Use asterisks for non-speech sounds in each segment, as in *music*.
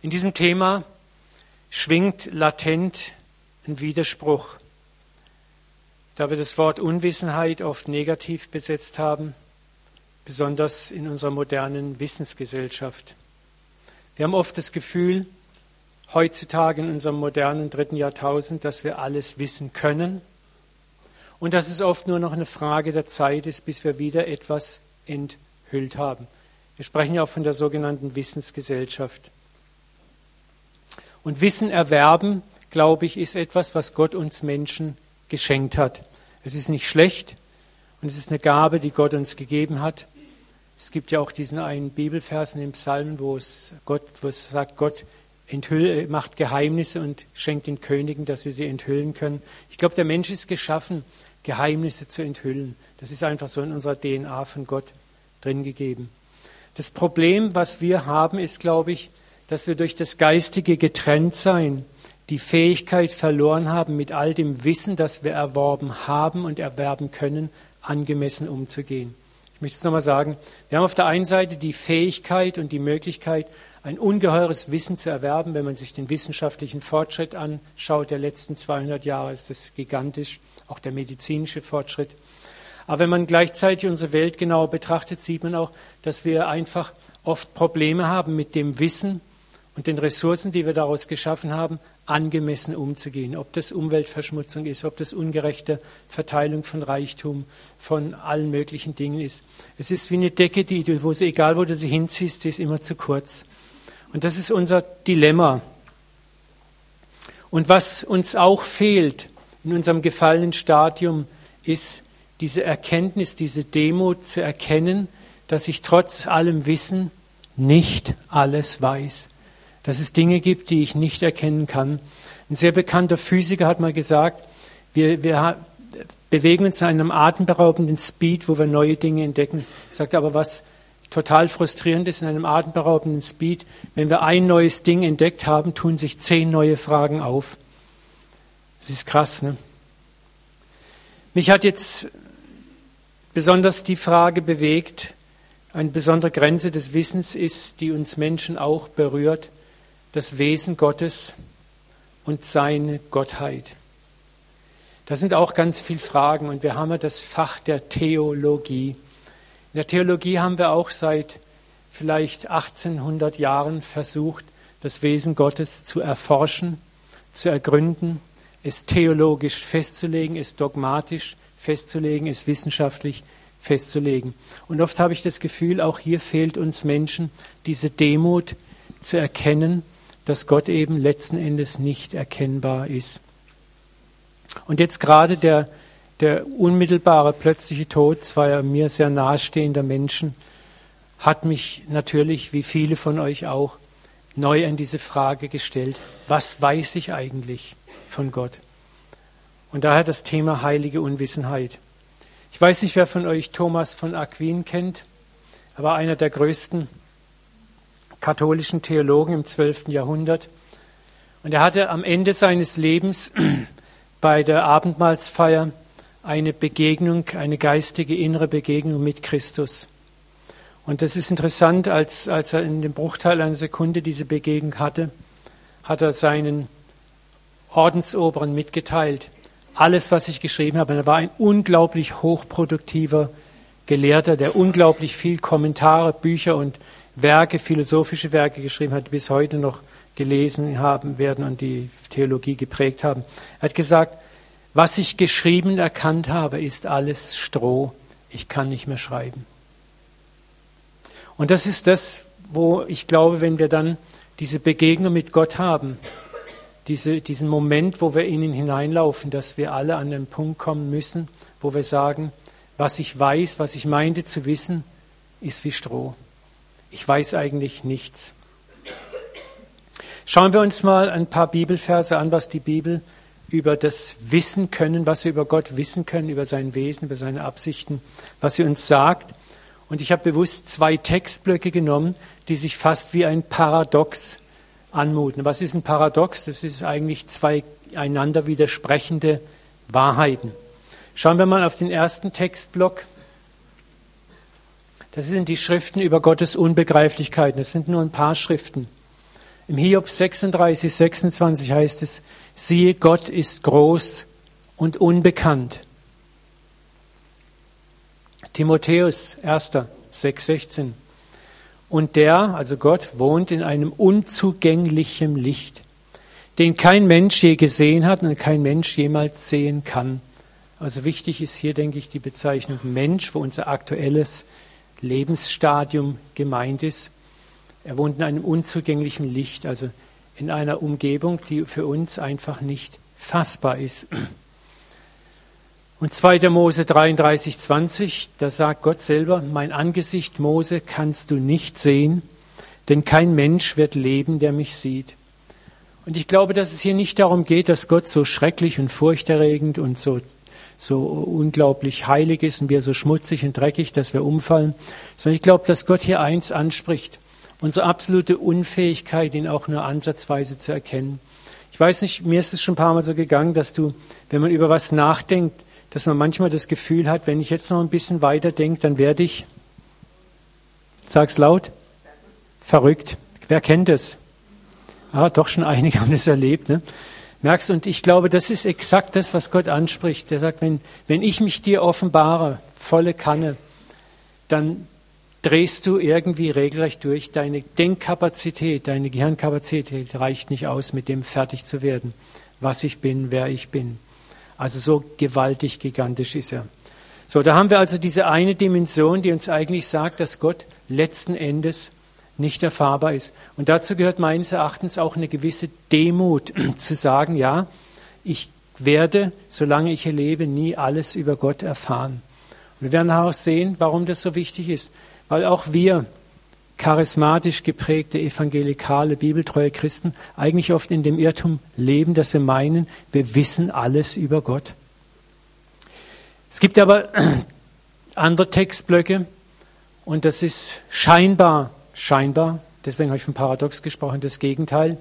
In diesem Thema schwingt latent ein Widerspruch. Da wir das Wort Unwissenheit oft negativ besetzt haben, besonders in unserer modernen Wissensgesellschaft. Wir haben oft das Gefühl, heutzutage in unserem modernen dritten Jahrtausend, dass wir alles wissen können und dass es oft nur noch eine Frage der Zeit ist, bis wir wieder etwas enthüllt haben. Wir sprechen ja auch von der sogenannten Wissensgesellschaft. Und Wissen erwerben, glaube ich, ist etwas, was Gott uns Menschen geschenkt hat. Es ist nicht schlecht und es ist eine Gabe, die Gott uns gegeben hat. Es gibt ja auch diesen einen Bibelvers in den Psalmen, wo es, Gott, wo es sagt, Gott enthüll, macht Geheimnisse und schenkt den Königen, dass sie sie enthüllen können. Ich glaube, der Mensch ist geschaffen, Geheimnisse zu enthüllen. Das ist einfach so in unserer DNA von Gott drin gegeben. Das Problem, was wir haben, ist, glaube ich, dass wir durch das geistige Getrenntsein die Fähigkeit verloren haben, mit all dem Wissen, das wir erworben haben und erwerben können, angemessen umzugehen. Ich möchte es nochmal sagen, wir haben auf der einen Seite die Fähigkeit und die Möglichkeit, ein ungeheures Wissen zu erwerben. Wenn man sich den wissenschaftlichen Fortschritt anschaut der letzten 200 Jahre, ist das gigantisch, auch der medizinische Fortschritt. Aber wenn man gleichzeitig unsere Welt genauer betrachtet, sieht man auch, dass wir einfach oft Probleme haben mit dem Wissen und den Ressourcen, die wir daraus geschaffen haben, angemessen umzugehen. Ob das Umweltverschmutzung ist, ob das ungerechte Verteilung von Reichtum, von allen möglichen Dingen ist. Es ist wie eine Decke, die, wo sie, egal wo du sie hinziehst, die ist immer zu kurz. Und das ist unser Dilemma. Und was uns auch fehlt in unserem gefallenen Stadium, ist diese Erkenntnis, diese Demut zu erkennen, dass ich trotz allem Wissen nicht alles weiß. Dass es Dinge gibt, die ich nicht erkennen kann. Ein sehr bekannter Physiker hat mal gesagt, wir, wir bewegen uns in einem atemberaubenden Speed, wo wir neue Dinge entdecken. Er sagt aber, was total frustrierend ist in einem atemberaubenden Speed, wenn wir ein neues Ding entdeckt haben, tun sich zehn neue Fragen auf. Das ist krass, ne? Mich hat jetzt besonders die Frage bewegt, eine besondere Grenze des Wissens ist, die uns Menschen auch berührt, das Wesen Gottes und seine Gottheit. Das sind auch ganz viele Fragen und wir haben ja das Fach der Theologie. In der Theologie haben wir auch seit vielleicht 1800 Jahren versucht, das Wesen Gottes zu erforschen, zu ergründen, es theologisch festzulegen, es dogmatisch festzulegen, es wissenschaftlich festzulegen. Und oft habe ich das Gefühl, auch hier fehlt uns Menschen diese Demut zu erkennen, dass Gott eben letzten Endes nicht erkennbar ist. Und jetzt gerade der der unmittelbare plötzliche Tod zweier mir sehr nahestehender Menschen hat mich natürlich, wie viele von euch auch, neu an diese Frage gestellt, was weiß ich eigentlich von Gott? Und daher das Thema heilige Unwissenheit. Ich weiß nicht, wer von euch Thomas von Aquin kennt. Er war einer der größten katholischen Theologen im 12. Jahrhundert. Und er hatte am Ende seines Lebens *clears throat* bei der Abendmahlsfeier eine Begegnung, eine geistige innere Begegnung mit Christus. Und das ist interessant, als, als er in dem Bruchteil einer Sekunde diese Begegnung hatte, hat er seinen Ordensoberen mitgeteilt. Alles, was ich geschrieben habe, er war ein unglaublich hochproduktiver Gelehrter, der unglaublich viel Kommentare, Bücher und Werke, philosophische Werke geschrieben hat, bis heute noch gelesen haben werden und die Theologie geprägt haben. Er hat gesagt, was ich geschrieben erkannt habe, ist alles Stroh. Ich kann nicht mehr schreiben. Und das ist das, wo ich glaube, wenn wir dann diese Begegnung mit Gott haben, diese, diesen Moment, wo wir in ihn hineinlaufen, dass wir alle an den Punkt kommen müssen, wo wir sagen, was ich weiß, was ich meinte zu wissen, ist wie Stroh. Ich weiß eigentlich nichts. Schauen wir uns mal ein paar Bibelverse an, was die Bibel über das Wissen können, was wir über Gott wissen können, über sein Wesen, über seine Absichten, was sie uns sagt. Und ich habe bewusst zwei Textblöcke genommen, die sich fast wie ein Paradox anmuten. Was ist ein Paradox? Das ist eigentlich zwei einander widersprechende Wahrheiten. Schauen wir mal auf den ersten Textblock. Das sind die Schriften über Gottes Unbegreiflichkeiten. Das sind nur ein paar Schriften. Im Hiob 36, 26 heißt es, siehe, Gott ist groß und unbekannt. Timotheus 1, 6, 16. Und der, also Gott, wohnt in einem unzugänglichen Licht, den kein Mensch je gesehen hat und kein Mensch jemals sehen kann. Also wichtig ist hier, denke ich, die Bezeichnung Mensch, wo unser aktuelles Lebensstadium gemeint ist. Er wohnt in einem unzugänglichen Licht, also in einer Umgebung, die für uns einfach nicht fassbar ist. Und 2. Mose 33, 20, da sagt Gott selber, mein Angesicht, Mose, kannst du nicht sehen, denn kein Mensch wird leben, der mich sieht. Und ich glaube, dass es hier nicht darum geht, dass Gott so schrecklich und furchterregend und so, so unglaublich heilig ist und wir so schmutzig und dreckig, dass wir umfallen, sondern ich glaube, dass Gott hier eins anspricht, unsere absolute Unfähigkeit, ihn auch nur ansatzweise zu erkennen. Ich weiß nicht, mir ist es schon ein paar Mal so gegangen, dass du, wenn man über was nachdenkt, dass man manchmal das Gefühl hat, wenn ich jetzt noch ein bisschen weiter denke, dann werde ich, sag's laut, verrückt. Wer kennt das? Ah, doch schon einige haben das erlebt. Ne? Merkst, und ich glaube, das ist exakt das, was Gott anspricht. Er sagt, wenn, wenn ich mich dir offenbare, volle Kanne, dann drehst du irgendwie regelrecht durch. Deine Denkkapazität, deine Gehirnkapazität reicht nicht aus, mit dem fertig zu werden, was ich bin, wer ich bin. Also so gewaltig, gigantisch ist er. So, da haben wir also diese eine Dimension, die uns eigentlich sagt, dass Gott letzten Endes nicht erfahrbar ist. Und dazu gehört meines Erachtens auch eine gewisse Demut *clears throat* zu sagen, ja, ich werde, solange ich lebe, nie alles über Gott erfahren. Und wir werden auch sehen, warum das so wichtig ist. Weil auch wir charismatisch geprägte, evangelikale, bibeltreue Christen eigentlich oft in dem Irrtum leben, dass wir meinen, wir wissen alles über Gott. Es gibt aber *clears throat* andere Textblöcke und das ist scheinbar, scheinbar, deswegen habe ich von Paradox gesprochen, das Gegenteil.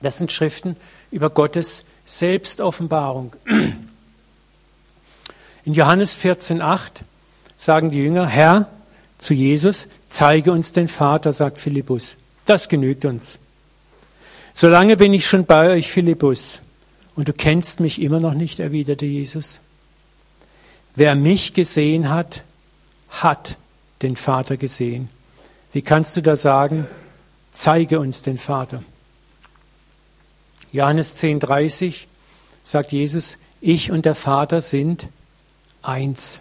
Das sind Schriften über Gottes Selbstoffenbarung. In Johannes 14,8 sagen die Jünger, Herr, zu Jesus, zeige uns den Vater, sagt Philippus. Das genügt uns. Solange bin ich schon bei euch, Philippus, und du kennst mich immer noch nicht, erwiderte Jesus. Wer mich gesehen hat, hat den Vater gesehen. Wie kannst du da sagen, zeige uns den Vater? Johannes 10,30 sagt Jesus, ich und der Vater sind eins.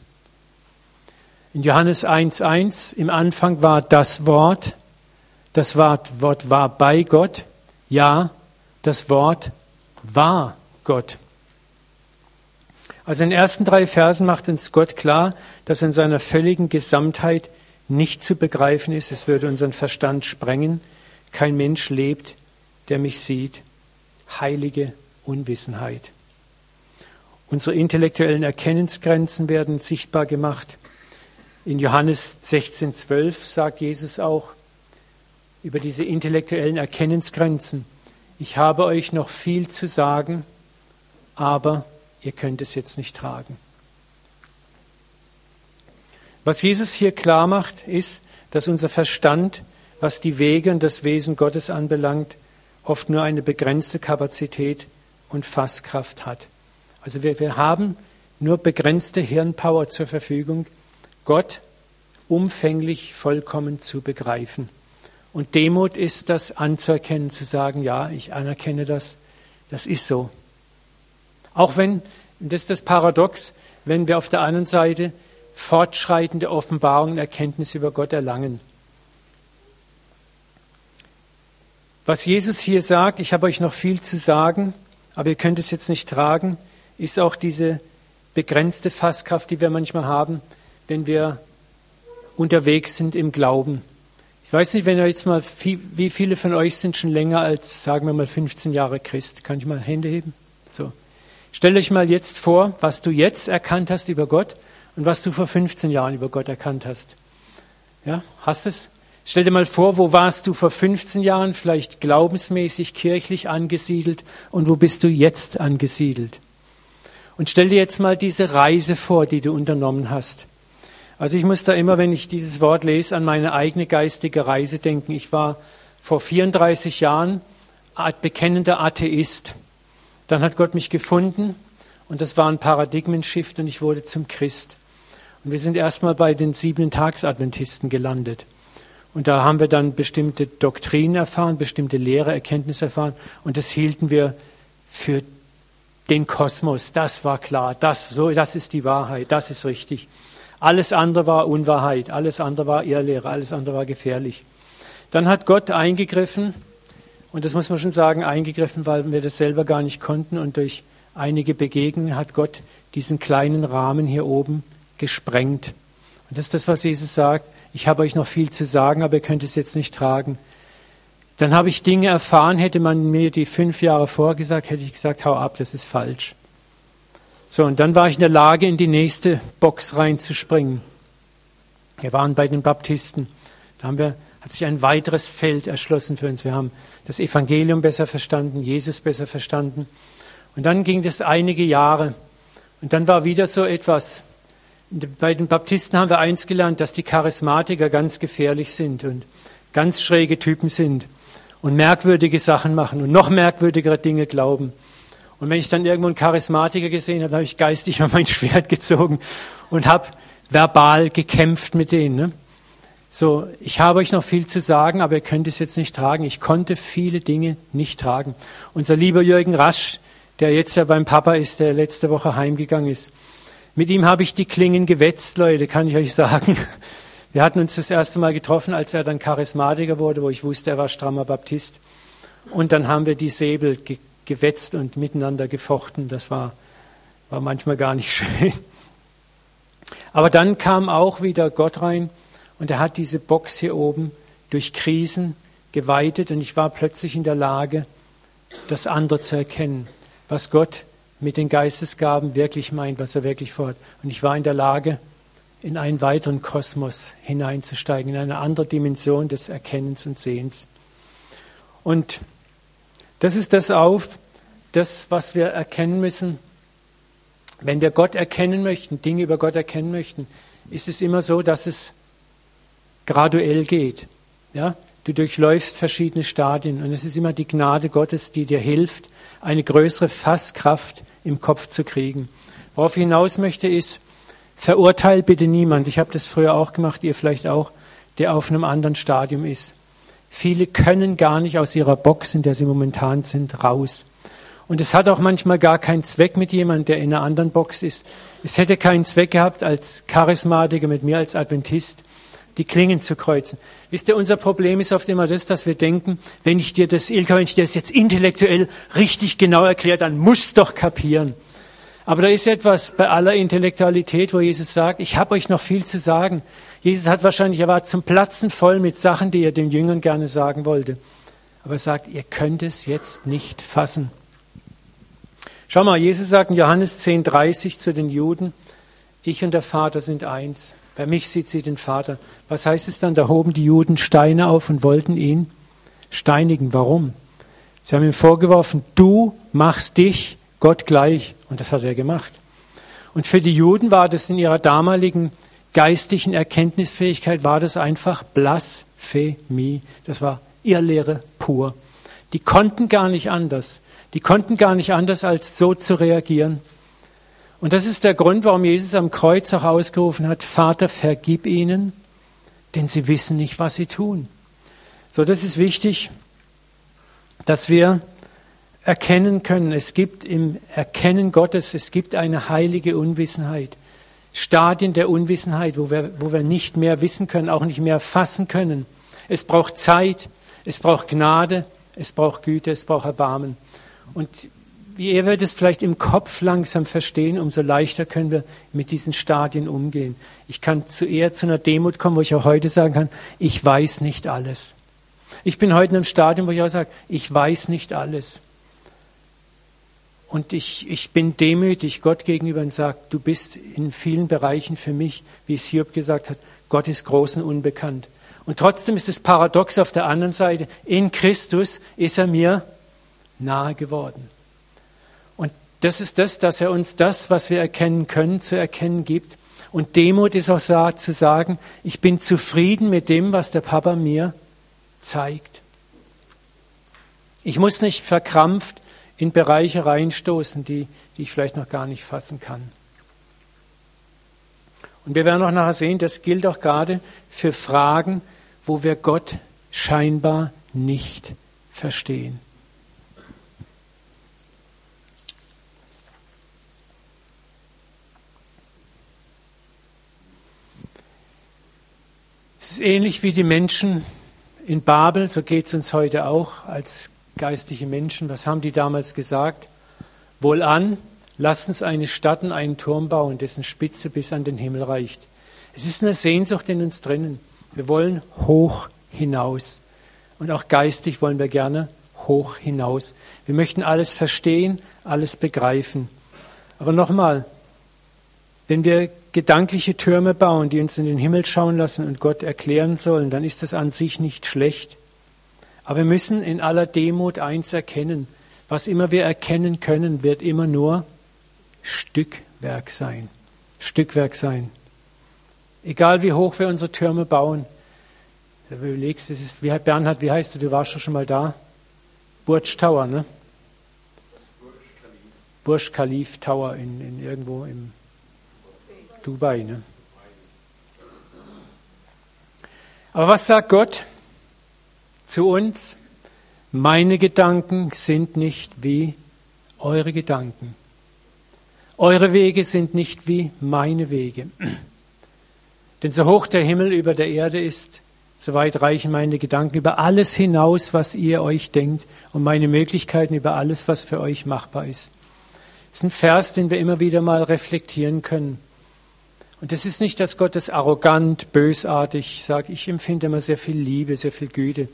In Johannes 1.1 im Anfang war das Wort, das Wort war bei Gott, ja, das Wort war Gott. Also in den ersten drei Versen macht uns Gott klar, dass in seiner völligen Gesamtheit nicht zu begreifen ist, es würde unseren Verstand sprengen, kein Mensch lebt, der mich sieht. Heilige Unwissenheit. Unsere intellektuellen Erkennensgrenzen werden sichtbar gemacht. In Johannes 16,12 sagt Jesus auch über diese intellektuellen Erkennensgrenzen, ich habe euch noch viel zu sagen, aber ihr könnt es jetzt nicht tragen. Was Jesus hier klar macht, ist, dass unser Verstand, was die Wege und das Wesen Gottes anbelangt, oft nur eine begrenzte Kapazität und Fasskraft hat. Also wir, wir haben nur begrenzte Hirnpower zur Verfügung, Gott umfänglich vollkommen zu begreifen. Und Demut ist das anzuerkennen, zu sagen, ja, ich anerkenne das, das ist so. Auch wenn, das ist das Paradox, wenn wir auf der anderen Seite fortschreitende Offenbarung und Erkenntnis über Gott erlangen. Was Jesus hier sagt, ich habe euch noch viel zu sagen, aber ihr könnt es jetzt nicht tragen, ist auch diese begrenzte Fasskraft, die wir manchmal haben, wenn wir unterwegs sind im Glauben. Ich weiß nicht, wenn ihr jetzt mal, wie viele von euch sind schon länger als, sagen wir mal, 15 Jahre Christ? Kann ich mal Hände heben? So. Stell euch mal jetzt vor, was du jetzt erkannt hast über Gott und was du vor 15 Jahren über Gott erkannt hast. Ja, hast es? Stell dir mal vor, wo warst du vor 15 Jahren vielleicht glaubensmäßig, kirchlich angesiedelt und wo bist du jetzt angesiedelt? Und stell dir jetzt mal diese Reise vor, die du unternommen hast. Also ich muss da immer, wenn ich dieses Wort lese, an meine eigene geistige Reise denken. Ich war vor 34 Jahren bekennender Atheist. Dann hat Gott mich gefunden und das war ein Paradigmenshift und ich wurde zum Christ. Und wir sind erstmal bei den siebenten Tagsadventisten gelandet. Und da haben wir dann bestimmte Doktrinen erfahren, bestimmte Lehre, Erkenntnisse erfahren. Und das hielten wir für den Kosmos. Das war klar. Das, so, das ist die Wahrheit. Das ist richtig. Alles andere war Unwahrheit. Alles andere war Irrlehre. Alles andere war gefährlich. Dann hat Gott eingegriffen. Und das muss man schon sagen, eingegriffen, weil wir das selber gar nicht konnten. Und durch einige Begegnungen hat Gott diesen kleinen Rahmen hier oben gesprengt. Und das ist das, was Jesus sagt ich habe euch noch viel zu sagen, aber ihr könnt es jetzt nicht tragen. Dann habe ich Dinge erfahren, hätte man mir die fünf Jahre vorgesagt, hätte ich gesagt, hau ab, das ist falsch. So, und dann war ich in der Lage, in die nächste Box reinzuspringen. Wir waren bei den Baptisten. Da haben wir, hat sich ein weiteres Feld erschlossen für uns. Wir haben das Evangelium besser verstanden, Jesus besser verstanden. Und dann ging das einige Jahre. Und dann war wieder so etwas, bei den Baptisten haben wir eins gelernt, dass die Charismatiker ganz gefährlich sind und ganz schräge Typen sind und merkwürdige Sachen machen und noch merkwürdigere Dinge glauben. Und wenn ich dann irgendwo einen Charismatiker gesehen habe, habe ich geistig *laughs* mal mein Schwert gezogen und habe verbal gekämpft mit denen. Ne? So, ich habe euch noch viel zu sagen, aber ihr könnt es jetzt nicht tragen. Ich konnte viele Dinge nicht tragen. Unser lieber Jürgen Rasch, der jetzt ja beim Papa ist, der letzte Woche heimgegangen ist, mit ihm habe ich die Klingen gewetzt, Leute, kann ich euch sagen. Wir hatten uns das erste Mal getroffen, als er dann Charismatiker wurde, wo ich wusste, er war strammer Baptist. Und dann haben wir die Säbel ge gewetzt und miteinander gefochten. Das war, war manchmal gar nicht *laughs* schön. Aber dann kam auch wieder Gott rein und er hat diese Box hier oben durch Krisen geweitet und ich war plötzlich in der Lage, das andere zu erkennen, was Gott mit den Geistesgaben wirklich meint, was er wirklich vorhat. Und ich war in der Lage, in einen weiteren Kosmos hineinzusteigen, in eine andere Dimension des Erkennens und Sehens. Und das ist das auf, das, was wir erkennen müssen. Wenn wir Gott erkennen möchten, Dinge über Gott erkennen möchten, ist es immer so, dass es graduell geht. Ja? Du durchläufst verschiedene Stadien und es ist immer die Gnade Gottes, die dir hilft, eine größere Fasskraft im Kopf zu kriegen. Worauf ich hinaus möchte ist, verurteil bitte niemand. Ich habe das früher auch gemacht, ihr vielleicht auch, der auf einem anderen Stadium ist. Viele können gar nicht aus ihrer Box, in der sie momentan sind, raus. Und es hat auch manchmal gar keinen Zweck mit jemandem, der in einer anderen Box ist. Es hätte keinen Zweck gehabt, als Charismatiker mit mir als Adventist die Klingen zu kreuzen. Wisst ihr, unser Problem ist oft immer das, dass wir denken, wenn ich dir das, Ilka, wenn ich dir das jetzt intellektuell richtig genau erkläre, dann musst doch kapieren. Aber da ist etwas bei aller Intellektualität, wo Jesus sagt, ich habe euch noch viel zu sagen. Jesus hat wahrscheinlich, er war zum Platzen voll mit Sachen, die er den Jüngern gerne sagen wollte. Aber er sagt, ihr könnt es jetzt nicht fassen. Schau mal, Jesus sagt in Johannes 10,30 zu den Juden, ich und der Vater sind eins. Bei mich sieht sie den Vater. Was heißt es dann? Da hoben die Juden Steine auf und wollten ihn steinigen. Warum? Sie haben ihm vorgeworfen, du machst dich Gott gleich. Und das hat er gemacht. Und für die Juden war das in ihrer damaligen geistigen Erkenntnisfähigkeit, war das einfach Blasphemie. Das war Irrlehre pur. Die konnten gar nicht anders. Die konnten gar nicht anders, als so zu reagieren. Und das ist der Grund, warum Jesus am Kreuz auch ausgerufen hat, Vater, vergib ihnen, denn sie wissen nicht, was sie tun. So, das ist wichtig, dass wir erkennen können, es gibt im Erkennen Gottes, es gibt eine heilige Unwissenheit. Stadien der Unwissenheit, wo wir, wo wir nicht mehr wissen können, auch nicht mehr fassen können. Es braucht Zeit, es braucht Gnade, es braucht Güte, es braucht Erbarmen. Und er wird es vielleicht im Kopf langsam verstehen, umso leichter können wir mit diesen Stadien umgehen. Ich kann zu eher zu einer Demut kommen, wo ich auch heute sagen kann, ich weiß nicht alles. Ich bin heute in einem Stadium, wo ich auch sage, ich weiß nicht alles. Und ich, ich bin demütig Gott gegenüber und sage, du bist in vielen Bereichen für mich, wie es Hiob gesagt hat, Gott ist groß und unbekannt. Und trotzdem ist es paradox auf der anderen Seite, in Christus ist er mir nahe geworden. Das ist das, dass er uns das, was wir erkennen können, zu erkennen gibt. Und Demut ist auch zu sagen, ich bin zufrieden mit dem, was der Papa mir zeigt. Ich muss nicht verkrampft in Bereiche reinstoßen, die, die ich vielleicht noch gar nicht fassen kann. Und wir werden auch nachher sehen, das gilt auch gerade für Fragen, wo wir Gott scheinbar nicht verstehen. Es ist ähnlich wie die Menschen in Babel, so geht es uns heute auch als geistige Menschen. Was haben die damals gesagt? Wohlan, lasst uns eine Stadt und einen Turm bauen, dessen Spitze bis an den Himmel reicht. Es ist eine Sehnsucht in uns drinnen. Wir wollen hoch hinaus. Und auch geistig wollen wir gerne hoch hinaus. Wir möchten alles verstehen, alles begreifen. Aber nochmal, wenn wir gedankliche Türme bauen, die uns in den Himmel schauen lassen und Gott erklären sollen, dann ist das an sich nicht schlecht. Aber wir müssen in aller Demut eins erkennen. Was immer wir erkennen können, wird immer nur Stückwerk sein. Stückwerk sein. Egal wie hoch wir unsere Türme bauen. Wenn du überlegst, es ist, wie Bernhard, wie heißt du, du warst schon mal da? Burj Tower, ne? Burj Khalif Tower in, in irgendwo im Dubai. Ne? Aber was sagt Gott zu uns? Meine Gedanken sind nicht wie eure Gedanken. Eure Wege sind nicht wie meine Wege. *clears throat* Denn so hoch der Himmel über der Erde ist, so weit reichen meine Gedanken über alles hinaus, was ihr euch denkt, und meine Möglichkeiten über alles, was für euch machbar ist. Das ist ein Vers, den wir immer wieder mal reflektieren können. Und das ist nicht, dass Gott das arrogant, bösartig sagt. Ich empfinde immer sehr viel Liebe, sehr viel Güte.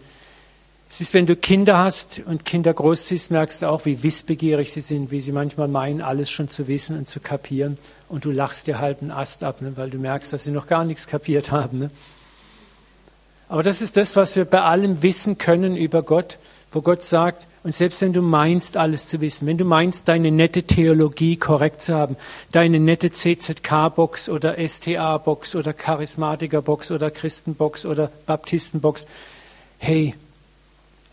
Es ist, wenn du Kinder hast und Kinder groß siehst, merkst du auch, wie wissbegierig sie sind, wie sie manchmal meinen, alles schon zu wissen und zu kapieren. Und du lachst dir halb einen Ast ab, ne, weil du merkst, dass sie noch gar nichts kapiert haben. Ne? Aber das ist das, was wir bei allem wissen können über Gott, wo Gott sagt, und selbst wenn du meinst, alles zu wissen, wenn du meinst, deine nette Theologie korrekt zu haben, deine nette CZK-Box oder STA-Box oder Charismatiker-Box oder Christen-Box oder Baptisten-Box, hey,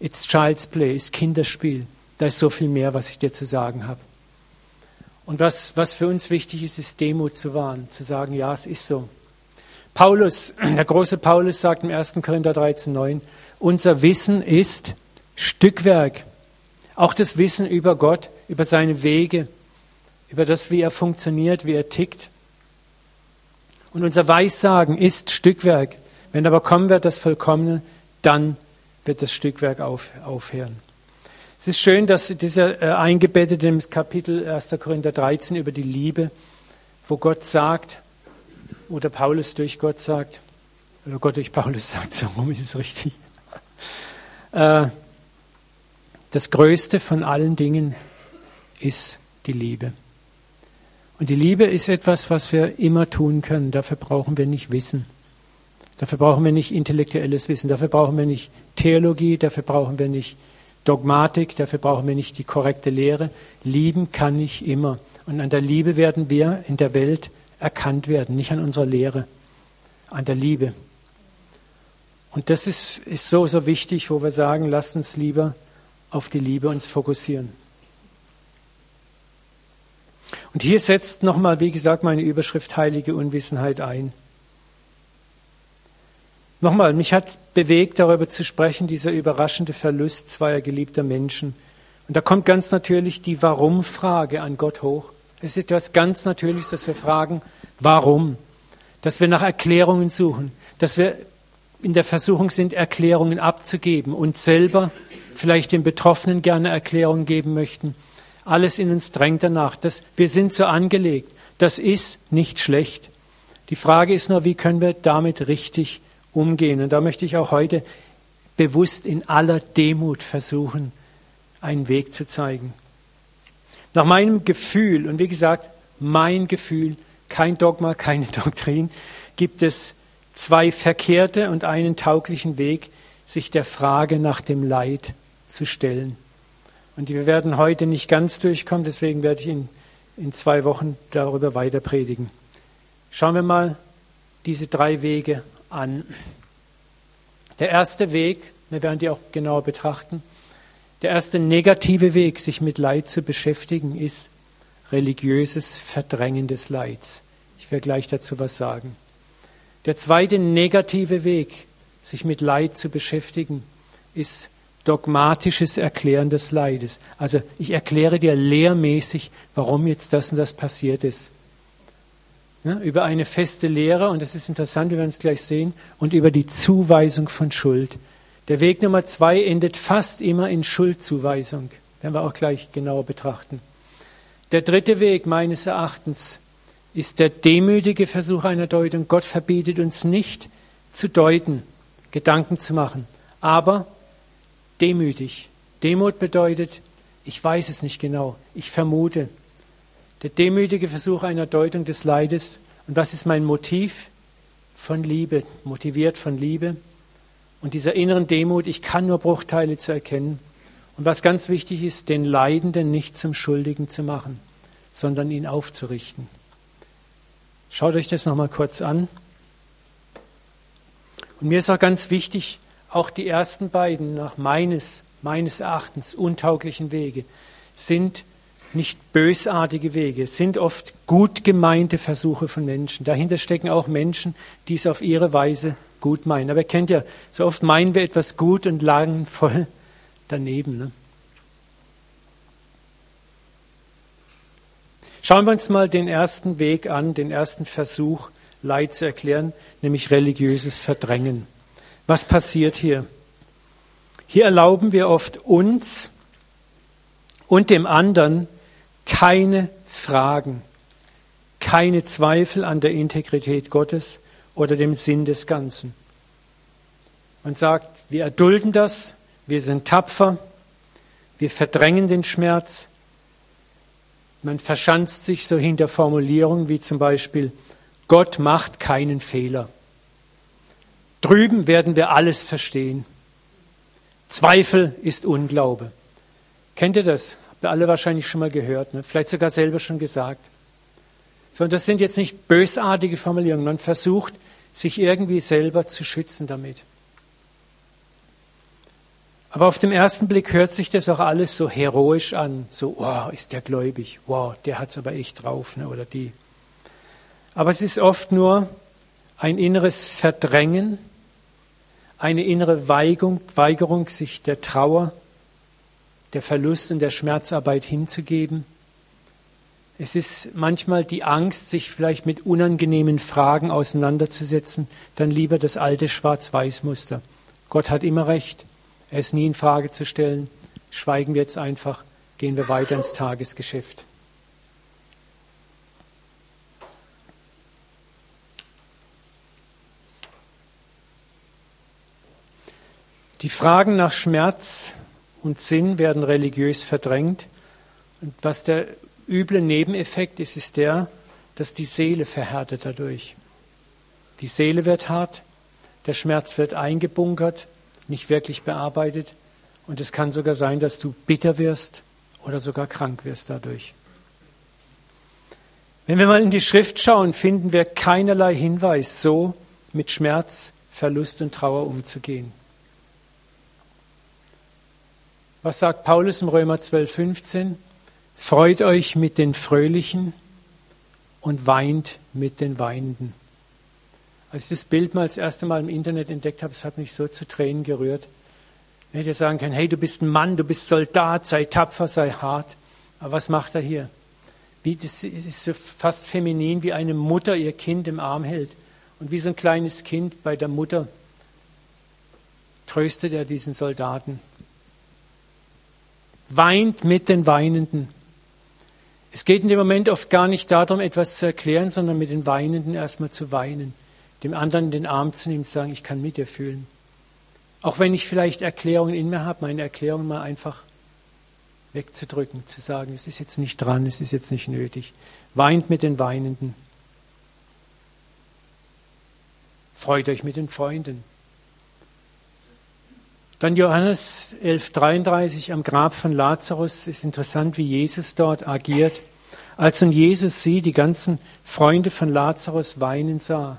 it's child's play, ist Kinderspiel. Da ist so viel mehr, was ich dir zu sagen habe. Und was, was für uns wichtig ist, ist Demut zu wahren, zu sagen, ja, es ist so. Paulus, *clears throat* der große Paulus sagt im 1. Korinther 13,9, unser Wissen ist Stückwerk. Auch das Wissen über Gott, über seine Wege, über das, wie er funktioniert, wie er tickt. Und unser Weissagen ist Stückwerk. Wenn aber kommen wird das Vollkommene, dann wird das Stückwerk auf, aufhören. Es ist schön, dass dieser äh, eingebettet im Kapitel 1. Korinther 13 über die Liebe, wo Gott sagt, oder Paulus durch Gott sagt, oder Gott durch Paulus *laughs* sagt, so rum ist es richtig, äh, das Größte von allen Dingen ist die Liebe. Und die Liebe ist etwas, was wir immer tun können. Dafür brauchen wir nicht Wissen. Dafür brauchen wir nicht intellektuelles Wissen. Dafür brauchen wir nicht Theologie. Dafür brauchen wir nicht Dogmatik. Dafür brauchen wir nicht die korrekte Lehre. Lieben kann ich immer. Und an der Liebe werden wir in der Welt erkannt werden. Nicht an unserer Lehre. An der Liebe. Und das ist, ist so, so wichtig, wo wir sagen, lasst uns lieber auf die Liebe uns fokussieren. Und hier setzt nochmal, wie gesagt, meine Überschrift heilige Unwissenheit ein. Nochmal, mich hat bewegt, darüber zu sprechen, dieser überraschende Verlust zweier geliebter Menschen. Und da kommt ganz natürlich die Warum-Frage an Gott hoch. Es ist etwas ganz Natürliches, dass wir fragen, warum? Dass wir nach Erklärungen suchen, dass wir in der Versuchung sind, Erklärungen abzugeben und selber vielleicht den Betroffenen gerne Erklärungen geben möchten. Alles in uns drängt danach. Das, wir sind so angelegt. Das ist nicht schlecht. Die Frage ist nur, wie können wir damit richtig umgehen? Und da möchte ich auch heute bewusst in aller Demut versuchen, einen Weg zu zeigen. Nach meinem Gefühl, und wie gesagt, mein Gefühl, kein Dogma, keine *laughs* Doktrin, gibt es zwei verkehrte und einen tauglichen Weg, sich der Frage nach dem Leid zu stellen. Und wir werden heute nicht ganz durchkommen, deswegen werde ich in, in zwei Wochen darüber weiter predigen. Schauen wir mal diese drei Wege an. Der erste Weg, wir werden die auch genauer betrachten, Der erste negative Weg, sich mit Leid zu beschäftigen, ist religiöses Verdrängen des Leids. Ich werde gleich dazu was sagen. Der zweite negative Weg, sich mit Leid zu beschäftigen, ist dogmatisches Erklären des Leides. Also ich erkläre dir lehrmäßig, warum jetzt das und das passiert ist. Ja, über eine feste Lehre, und das ist interessant, wir werden es gleich sehen, und über die Zuweisung von Schuld. Der Weg Nummer zwei endet fast immer in Schuldzuweisung. Werden wir auch gleich genauer betrachten. Der dritte Weg meines Erachtens ist der demütige Versuch einer Deutung. Gott verbietet uns nicht zu deuten, Gedanken zu machen, aber demütig. Demut bedeutet, ich weiß es nicht genau, ich vermute. Der demütige Versuch einer Deutung des Leides. Und was ist mein Motiv? Von Liebe, motiviert von Liebe. Und dieser inneren Demut, ich kann nur Bruchteile zu erkennen. Und was ganz wichtig ist, den Leidenden nicht zum Schuldigen zu machen, sondern ihn aufzurichten. Schaut euch das nochmal kurz an. Und mir ist auch ganz wichtig, auch die ersten beiden nach meines, meines Erachtens untauglichen Wege sind nicht bösartige Wege, sind oft gut gemeinte Versuche von Menschen. Dahinter stecken auch Menschen, die es auf ihre Weise gut meinen. Aber ihr kennt ja, so oft meinen wir etwas gut und lagen voll daneben. Ne? Schauen wir uns mal den ersten Weg an, den ersten Versuch, Leid zu erklären, nämlich religiöses Verdrängen. Was passiert hier? Hier erlauben wir oft uns und dem anderen keine Fragen, keine Zweifel an der Integrität Gottes oder dem Sinn des Ganzen. Man sagt, wir erdulden das, wir sind tapfer, wir verdrängen den Schmerz. Man verschanzt sich so hinter Formulierungen wie zum Beispiel, Gott macht keinen Fehler. Drüben werden wir alles verstehen. Zweifel ist Unglaube. Kennt ihr das? Habt ihr alle wahrscheinlich schon mal gehört, ne? vielleicht sogar selber schon gesagt. So, das sind jetzt nicht bösartige Formulierungen. Man versucht, sich irgendwie selber zu schützen damit. Aber auf den ersten Blick hört sich das auch alles so heroisch an. So, wow, ist der gläubig. Wow, der hat's aber echt drauf, ne? oder die. Aber es ist oft nur ein inneres Verdrängen eine innere Weigerung, Weigerung, sich der Trauer, der Verlust und der Schmerzarbeit hinzugeben. Es ist manchmal die Angst, sich vielleicht mit unangenehmen Fragen auseinanderzusetzen, dann lieber das alte Schwarz-Weiß-Muster. Gott hat immer recht, er ist nie in Frage zu stellen. Schweigen wir jetzt einfach, gehen wir weiter ins Tagesgeschäft. Die Fragen nach Schmerz und Sinn werden religiös verdrängt. Und was der üble Nebeneffekt ist, ist der, dass die Seele verhärtet dadurch. Die Seele wird hart, der Schmerz wird eingebunkert, nicht wirklich bearbeitet. Und es kann sogar sein, dass du bitter wirst oder sogar krank wirst dadurch. Wenn wir mal in die Schrift schauen, finden wir keinerlei Hinweis, so mit Schmerz, Verlust und Trauer umzugehen. Was sagt Paulus im Römer 12, 15? Freut euch mit den Fröhlichen und weint mit den Weinenden. Als ich das Bild mal das erste Mal im Internet entdeckt habe, es hat mich so zu Tränen gerührt. Ich hätte sagen können, hey, du bist ein Mann, du bist Soldat, sei tapfer, sei hart. Aber was macht er hier? Wie, das ist so fast feminin, wie eine Mutter ihr Kind im Arm hält. Und wie so ein kleines Kind bei der Mutter tröstet er diesen Soldaten weint mit den Weinenden. Es geht in dem Moment oft gar nicht darum, etwas zu erklären, sondern mit den Weinenden erstmal zu weinen, dem anderen in den Arm zu nehmen, zu sagen, ich kann mit dir fühlen. Auch wenn ich vielleicht Erklärungen in mir habe, meine Erklärung mal einfach wegzudrücken, zu sagen, es ist jetzt nicht dran, es ist jetzt nicht nötig. Weint mit den Weinenden. Freut euch mit den Freunden. Dann Johannes 11.33 am Grab von Lazarus ist interessant, wie Jesus dort agiert. Als nun Jesus sie, die ganzen Freunde von Lazarus, weinen sah,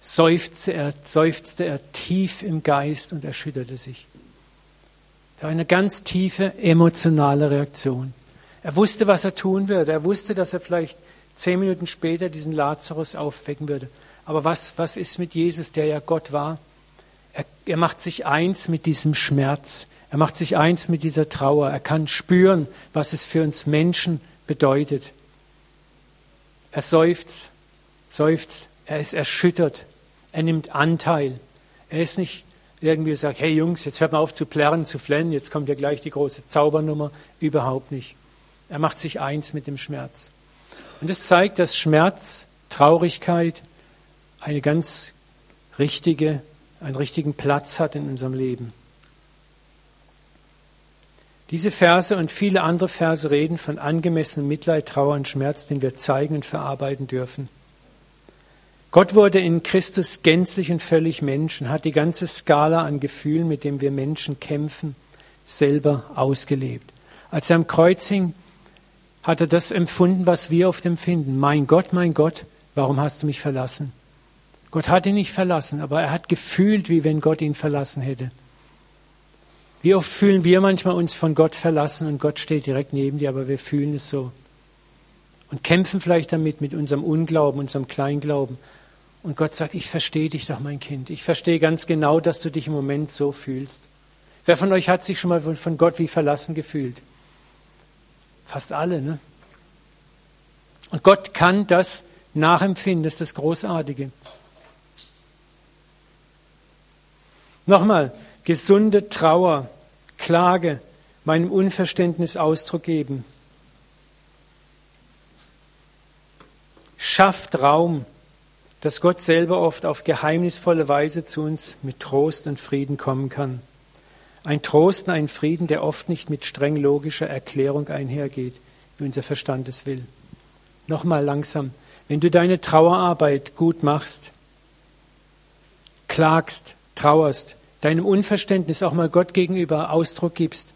seufzte er, seufzte er tief im Geist und erschütterte sich. Da eine ganz tiefe emotionale Reaktion. Er wusste, was er tun würde. Er wusste, dass er vielleicht zehn Minuten später diesen Lazarus aufwecken würde. Aber was, was ist mit Jesus, der ja Gott war? Er, macht sich eins mit diesem Schmerz. Er macht sich eins mit dieser Trauer. Er kann spüren, was es für uns Menschen bedeutet. Er seufzt, seufzt, er ist erschüttert, er nimmt Anteil. Er ist nicht irgendwie sagt, hey Jungs, jetzt hört mal auf zu plärren, zu flennen, jetzt kommt ja gleich die große Zaubernummer. Überhaupt nicht. Er macht sich eins mit dem Schmerz. Und es zeigt, dass Schmerz, Traurigkeit eine ganz richtige, einen richtigen Platz hat in unserem Leben. Diese Verse und viele andere Verse reden von angemessenem Mitleid, Trauer und Schmerz, den wir zeigen und verarbeiten dürfen. Gott wurde in Christus gänzlich und völlig Mensch und hat die ganze Skala an Gefühlen, mit dem wir Menschen kämpfen, selber ausgelebt. Als er am Kreuz hing, hat er das empfunden, was wir oft empfinden. Mein Gott, mein Gott, warum hast du mich verlassen? Gott hat ihn nicht verlassen, aber er hat gefühlt, wie wenn Gott ihn verlassen hätte. Wie oft fühlen wir manchmal uns von Gott verlassen und Gott steht direkt neben dir, aber wir fühlen es so. Und kämpfen vielleicht damit mit unserem Unglauben, unserem Kleinglauben. Und Gott sagt, ich verstehe dich doch, mein Kind. Ich verstehe ganz genau, dass du dich im Moment so fühlst. Wer von euch hat sich schon mal von Gott wie verlassen gefühlt? Fast alle, ne? Und Gott kann das nachempfinden, das ist das Großartige. Nochmal, gesunde Trauer, Klage, meinem Unverständnis Ausdruck geben. Schafft Raum, dass Gott selber oft auf geheimnisvolle Weise zu uns mit Trost und Frieden kommen kann. Ein Trost und ein Frieden, der oft nicht mit streng logischer Erklärung einhergeht, wie unser Verstand es will. Nochmal langsam. Wenn du deine Trauerarbeit gut machst, klagst, trauerst, deinem Unverständnis auch mal Gott gegenüber Ausdruck gibst,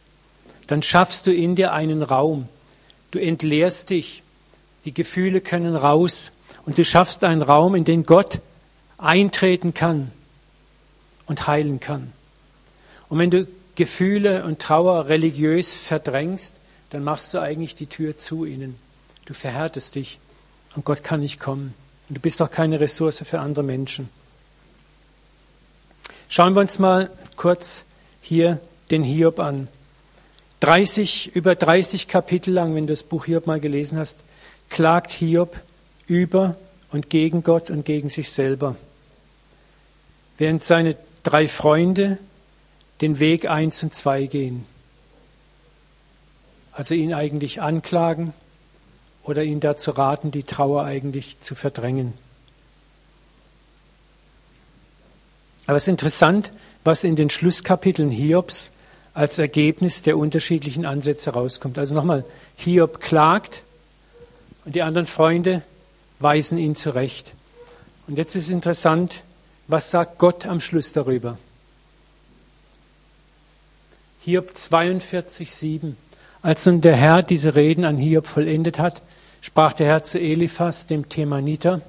dann schaffst du in dir einen Raum. Du entleerst dich. Die Gefühle können raus. Und du schaffst einen Raum, in den Gott eintreten kann und heilen kann. Und wenn du Gefühle und Trauer religiös verdrängst, dann machst du eigentlich die Tür zu ihnen. Du verhärtest dich und Gott kann nicht kommen. Und du bist auch keine Ressource für andere Menschen. Schauen wir uns mal kurz hier den Hiob an. 30, über 30 Kapitel lang, wenn du das Buch Hiob mal gelesen hast, klagt Hiob über und gegen Gott und gegen sich selber. Während seine drei Freunde den Weg eins und zwei gehen. Also ihn eigentlich anklagen oder ihn dazu raten, die Trauer eigentlich zu verdrängen. Aber es ist interessant, was in den Schlusskapiteln Hiobs als Ergebnis der unterschiedlichen Ansätze rauskommt. Also nochmal, Hiob klagt und die anderen Freunde weisen ihn zurecht. Und jetzt ist interessant, was sagt Gott am Schluss darüber? Hiob 42, 7. Als nun der Herr diese Reden an Hiob vollendet hat, sprach der Herr zu Eliphas, dem Themaniter,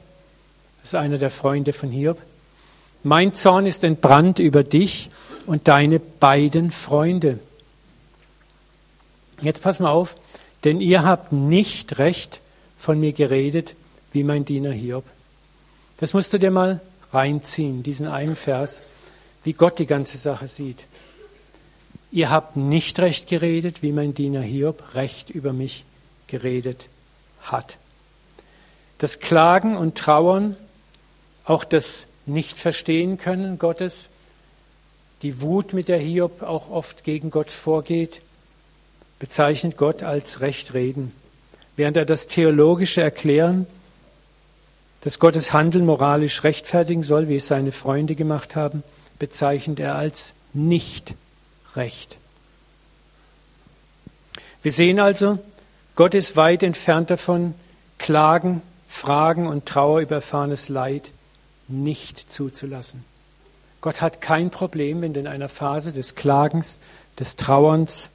das ist einer der Freunde von Hiob, mein Zorn ist entbrannt über dich und deine beiden Freunde. Jetzt pass mal auf, denn ihr habt nicht recht von mir geredet, wie mein Diener Hiob. Das musst du dir mal reinziehen, diesen einen Vers, wie Gott die ganze Sache sieht. Ihr habt nicht recht geredet, wie mein Diener Hiob recht über mich geredet hat. Das Klagen und Trauern, auch das nicht verstehen können Gottes, die Wut, mit der Hiob auch oft gegen Gott vorgeht, bezeichnet Gott als Rechtreden, während er das theologische Erklären, dass Gottes Handeln moralisch rechtfertigen soll, wie es seine Freunde gemacht haben, bezeichnet er als nicht recht. Wir sehen also, Gott ist weit entfernt davon, Klagen, Fragen und Trauer über erfahrenes Leid nicht zuzulassen. Gott hat kein Problem, wenn du in einer Phase des Klagens, des Trauerns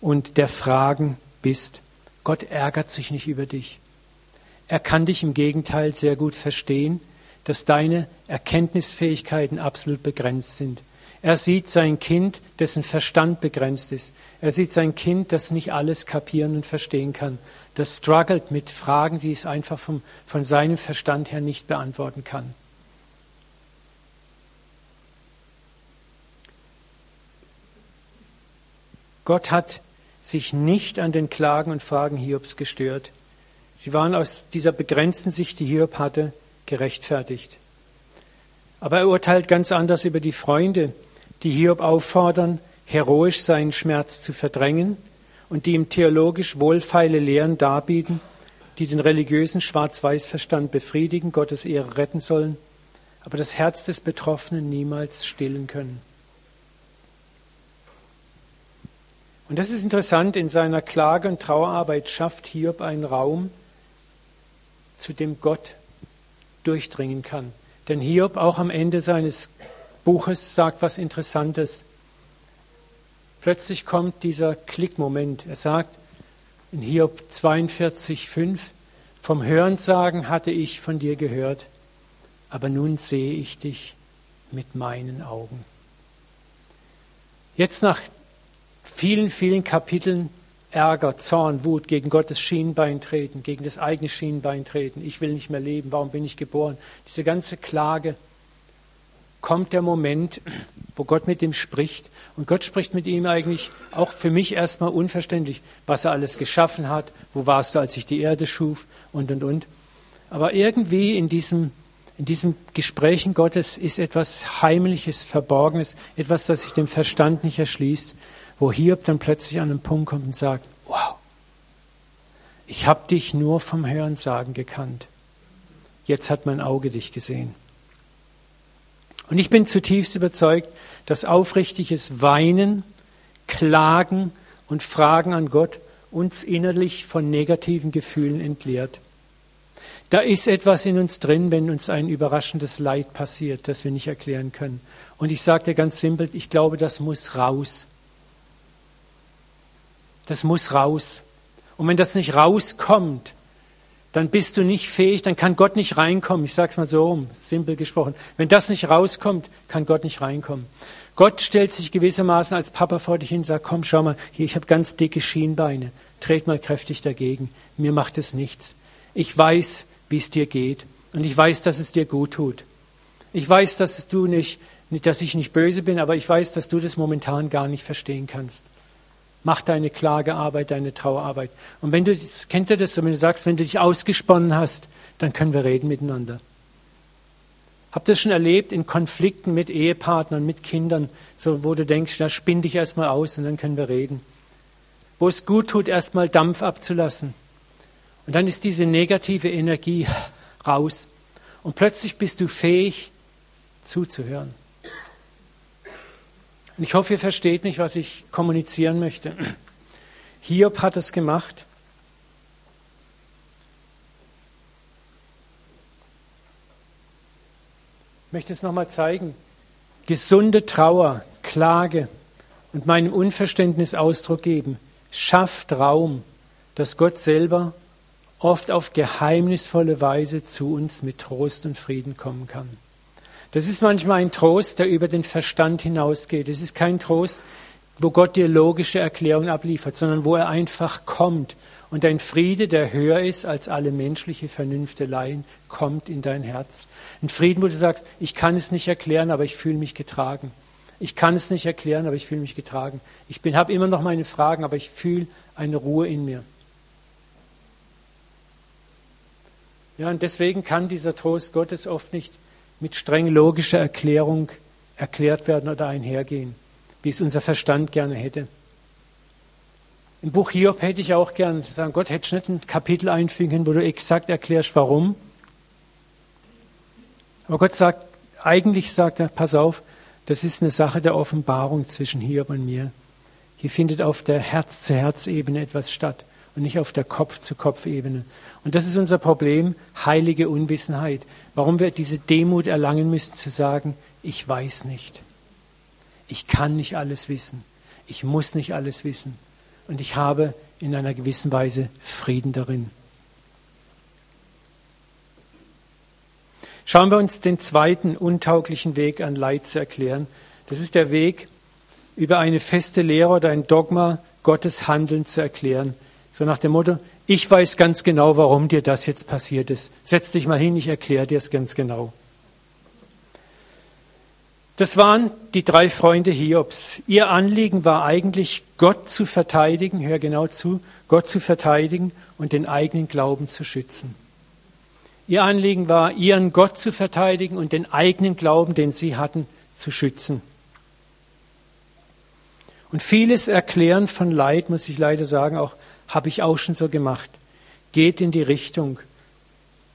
und der Fragen bist. Gott ärgert sich nicht über dich. Er kann dich im Gegenteil sehr gut verstehen, dass deine Erkenntnisfähigkeiten absolut begrenzt sind. Er sieht sein Kind, dessen Verstand begrenzt ist. Er sieht sein Kind, das nicht alles kapieren und verstehen kann. Das struggelt mit Fragen, die es einfach vom, von seinem Verstand her nicht beantworten kann. Gott hat sich nicht an den Klagen und Fragen Hiobs gestört. Sie waren aus dieser begrenzten Sicht, die Hiob hatte, gerechtfertigt. Aber er urteilt ganz anders über die Freunde, die Hiob auffordern, heroisch seinen Schmerz zu verdrängen und die ihm theologisch wohlfeile Lehren darbieten, die den religiösen Schwarz-Weiß-Verstand befriedigen, Gottes Ehre retten sollen, aber das Herz des Betroffenen niemals stillen können. Und das ist interessant, in seiner Klage- und Trauerarbeit schafft Hiob einen Raum, zu dem Gott durchdringen kann. Denn Hiob auch am Ende seines Buches sagt was Interessantes. Plötzlich kommt dieser Klickmoment. Er sagt in Hiob 42,5, vom Hörensagen hatte ich von dir gehört, aber nun sehe ich dich mit meinen Augen. Jetzt nach vielen, vielen Kapiteln Ärger, Zorn, Wut gegen Gottes Schienbein treten, gegen das eigene Schienbein treten. Ich will nicht mehr leben, warum bin ich geboren? Diese ganze Klage kommt der Moment, wo Gott mit ihm spricht. Und Gott spricht mit ihm eigentlich auch für mich erstmal unverständlich, was er alles geschaffen hat, wo warst du, als ich die Erde schuf und, und, und. Aber irgendwie in diesem, in diesem Gesprächen Gottes ist etwas Heimliches, Verborgenes, etwas, das sich dem Verstand nicht erschließt wo Hiob dann plötzlich an einen Punkt kommt und sagt, wow, ich habe dich nur vom Hörensagen gekannt. Jetzt hat mein Auge dich gesehen. Und ich bin zutiefst überzeugt, dass aufrichtiges Weinen, Klagen und Fragen an Gott uns innerlich von negativen Gefühlen entleert. Da ist etwas in uns drin, wenn uns ein überraschendes Leid passiert, das wir nicht erklären können. Und ich sage dir ganz simpel, ich glaube, das muss raus. Das muss raus. Und wenn das nicht rauskommt, dann bist du nicht fähig, dann kann Gott nicht reinkommen. Ich sage es mal so, simpel gesprochen. Wenn das nicht rauskommt, kann Gott nicht reinkommen. Gott stellt sich gewissermaßen als Papa vor dich hin und sagt, komm, schau mal, hier, ich habe ganz dicke Schienbeine. Tret mal kräftig dagegen. Mir macht es nichts. Ich weiß, wie es dir geht. Und ich weiß, dass es dir gut tut. Ich weiß, dass du nicht, dass ich nicht böse bin, aber ich weiß, dass du das momentan gar nicht verstehen kannst. Mach deine Klagearbeit, deine Trauerarbeit. Und wenn du, kennt ihr das, wenn du sagst, wenn du dich ausgesponnen hast, dann können wir reden miteinander. Habt ihr das schon erlebt in Konflikten mit Ehepartnern, mit Kindern, so, wo du denkst, da spinn dich erstmal aus und dann können wir reden. Wo es gut tut, erstmal Dampf abzulassen. Und dann ist diese negative Energie raus. Und plötzlich bist du fähig, zuzuhören. Und ich hoffe, ihr versteht mich, was ich kommunizieren möchte. Hiob hat es gemacht. Ich möchte es nochmal zeigen. Gesunde Trauer, Klage und meinem Unverständnis Ausdruck geben, schafft Raum, dass Gott selber oft auf geheimnisvolle Weise zu uns mit Trost und Frieden kommen kann. Das ist manchmal ein Trost, der über den Verstand hinausgeht. Es ist kein Trost, wo Gott dir logische Erklärungen abliefert, sondern wo er einfach kommt und ein Friede, der höher ist als alle menschliche Vernünfteleien, kommt in dein Herz. Ein Frieden, wo du sagst, ich kann es nicht erklären, aber ich fühle mich getragen. Ich kann es nicht erklären, aber ich fühle mich getragen. Ich habe immer noch meine Fragen, aber ich fühle eine Ruhe in mir. Ja, und deswegen kann dieser Trost Gottes oft nicht mit streng logischer Erklärung erklärt werden oder einhergehen, wie es unser Verstand gerne hätte. Im Buch Hiob hätte ich auch gern sagen, Gott, hätte nicht ein Kapitel einfügen wo du exakt erklärst, warum. Aber Gott sagt, eigentlich sagt er, pass auf, das ist eine Sache der Offenbarung zwischen Hiob und mir. Hier findet auf der Herz-zu-Herz-Ebene etwas statt und nicht auf der Kopf-zu-Kopf-Ebene. Und das ist unser Problem, heilige Unwissenheit. Warum wir diese Demut erlangen müssen, zu sagen, ich weiß nicht. Ich kann nicht alles wissen. Ich muss nicht alles wissen. Und ich habe in einer gewissen Weise Frieden darin. Schauen wir uns den zweiten untauglichen Weg an Leid zu erklären. Das ist der Weg, über eine feste Lehre oder ein Dogma Gottes Handeln zu erklären. So nach dem Motto, ich weiß ganz genau, warum dir das jetzt passiert ist. Setz dich mal hin, ich erkläre dir es ganz genau. Das waren die drei Freunde Hiobs. Ihr Anliegen war eigentlich, Gott zu verteidigen, hör genau zu, Gott zu verteidigen und den eigenen Glauben zu schützen. Ihr Anliegen war, ihren Gott zu verteidigen und den eigenen Glauben, den sie hatten, zu schützen. Und vieles Erklären von Leid, muss ich leider sagen, auch habe ich auch schon so gemacht, geht in die Richtung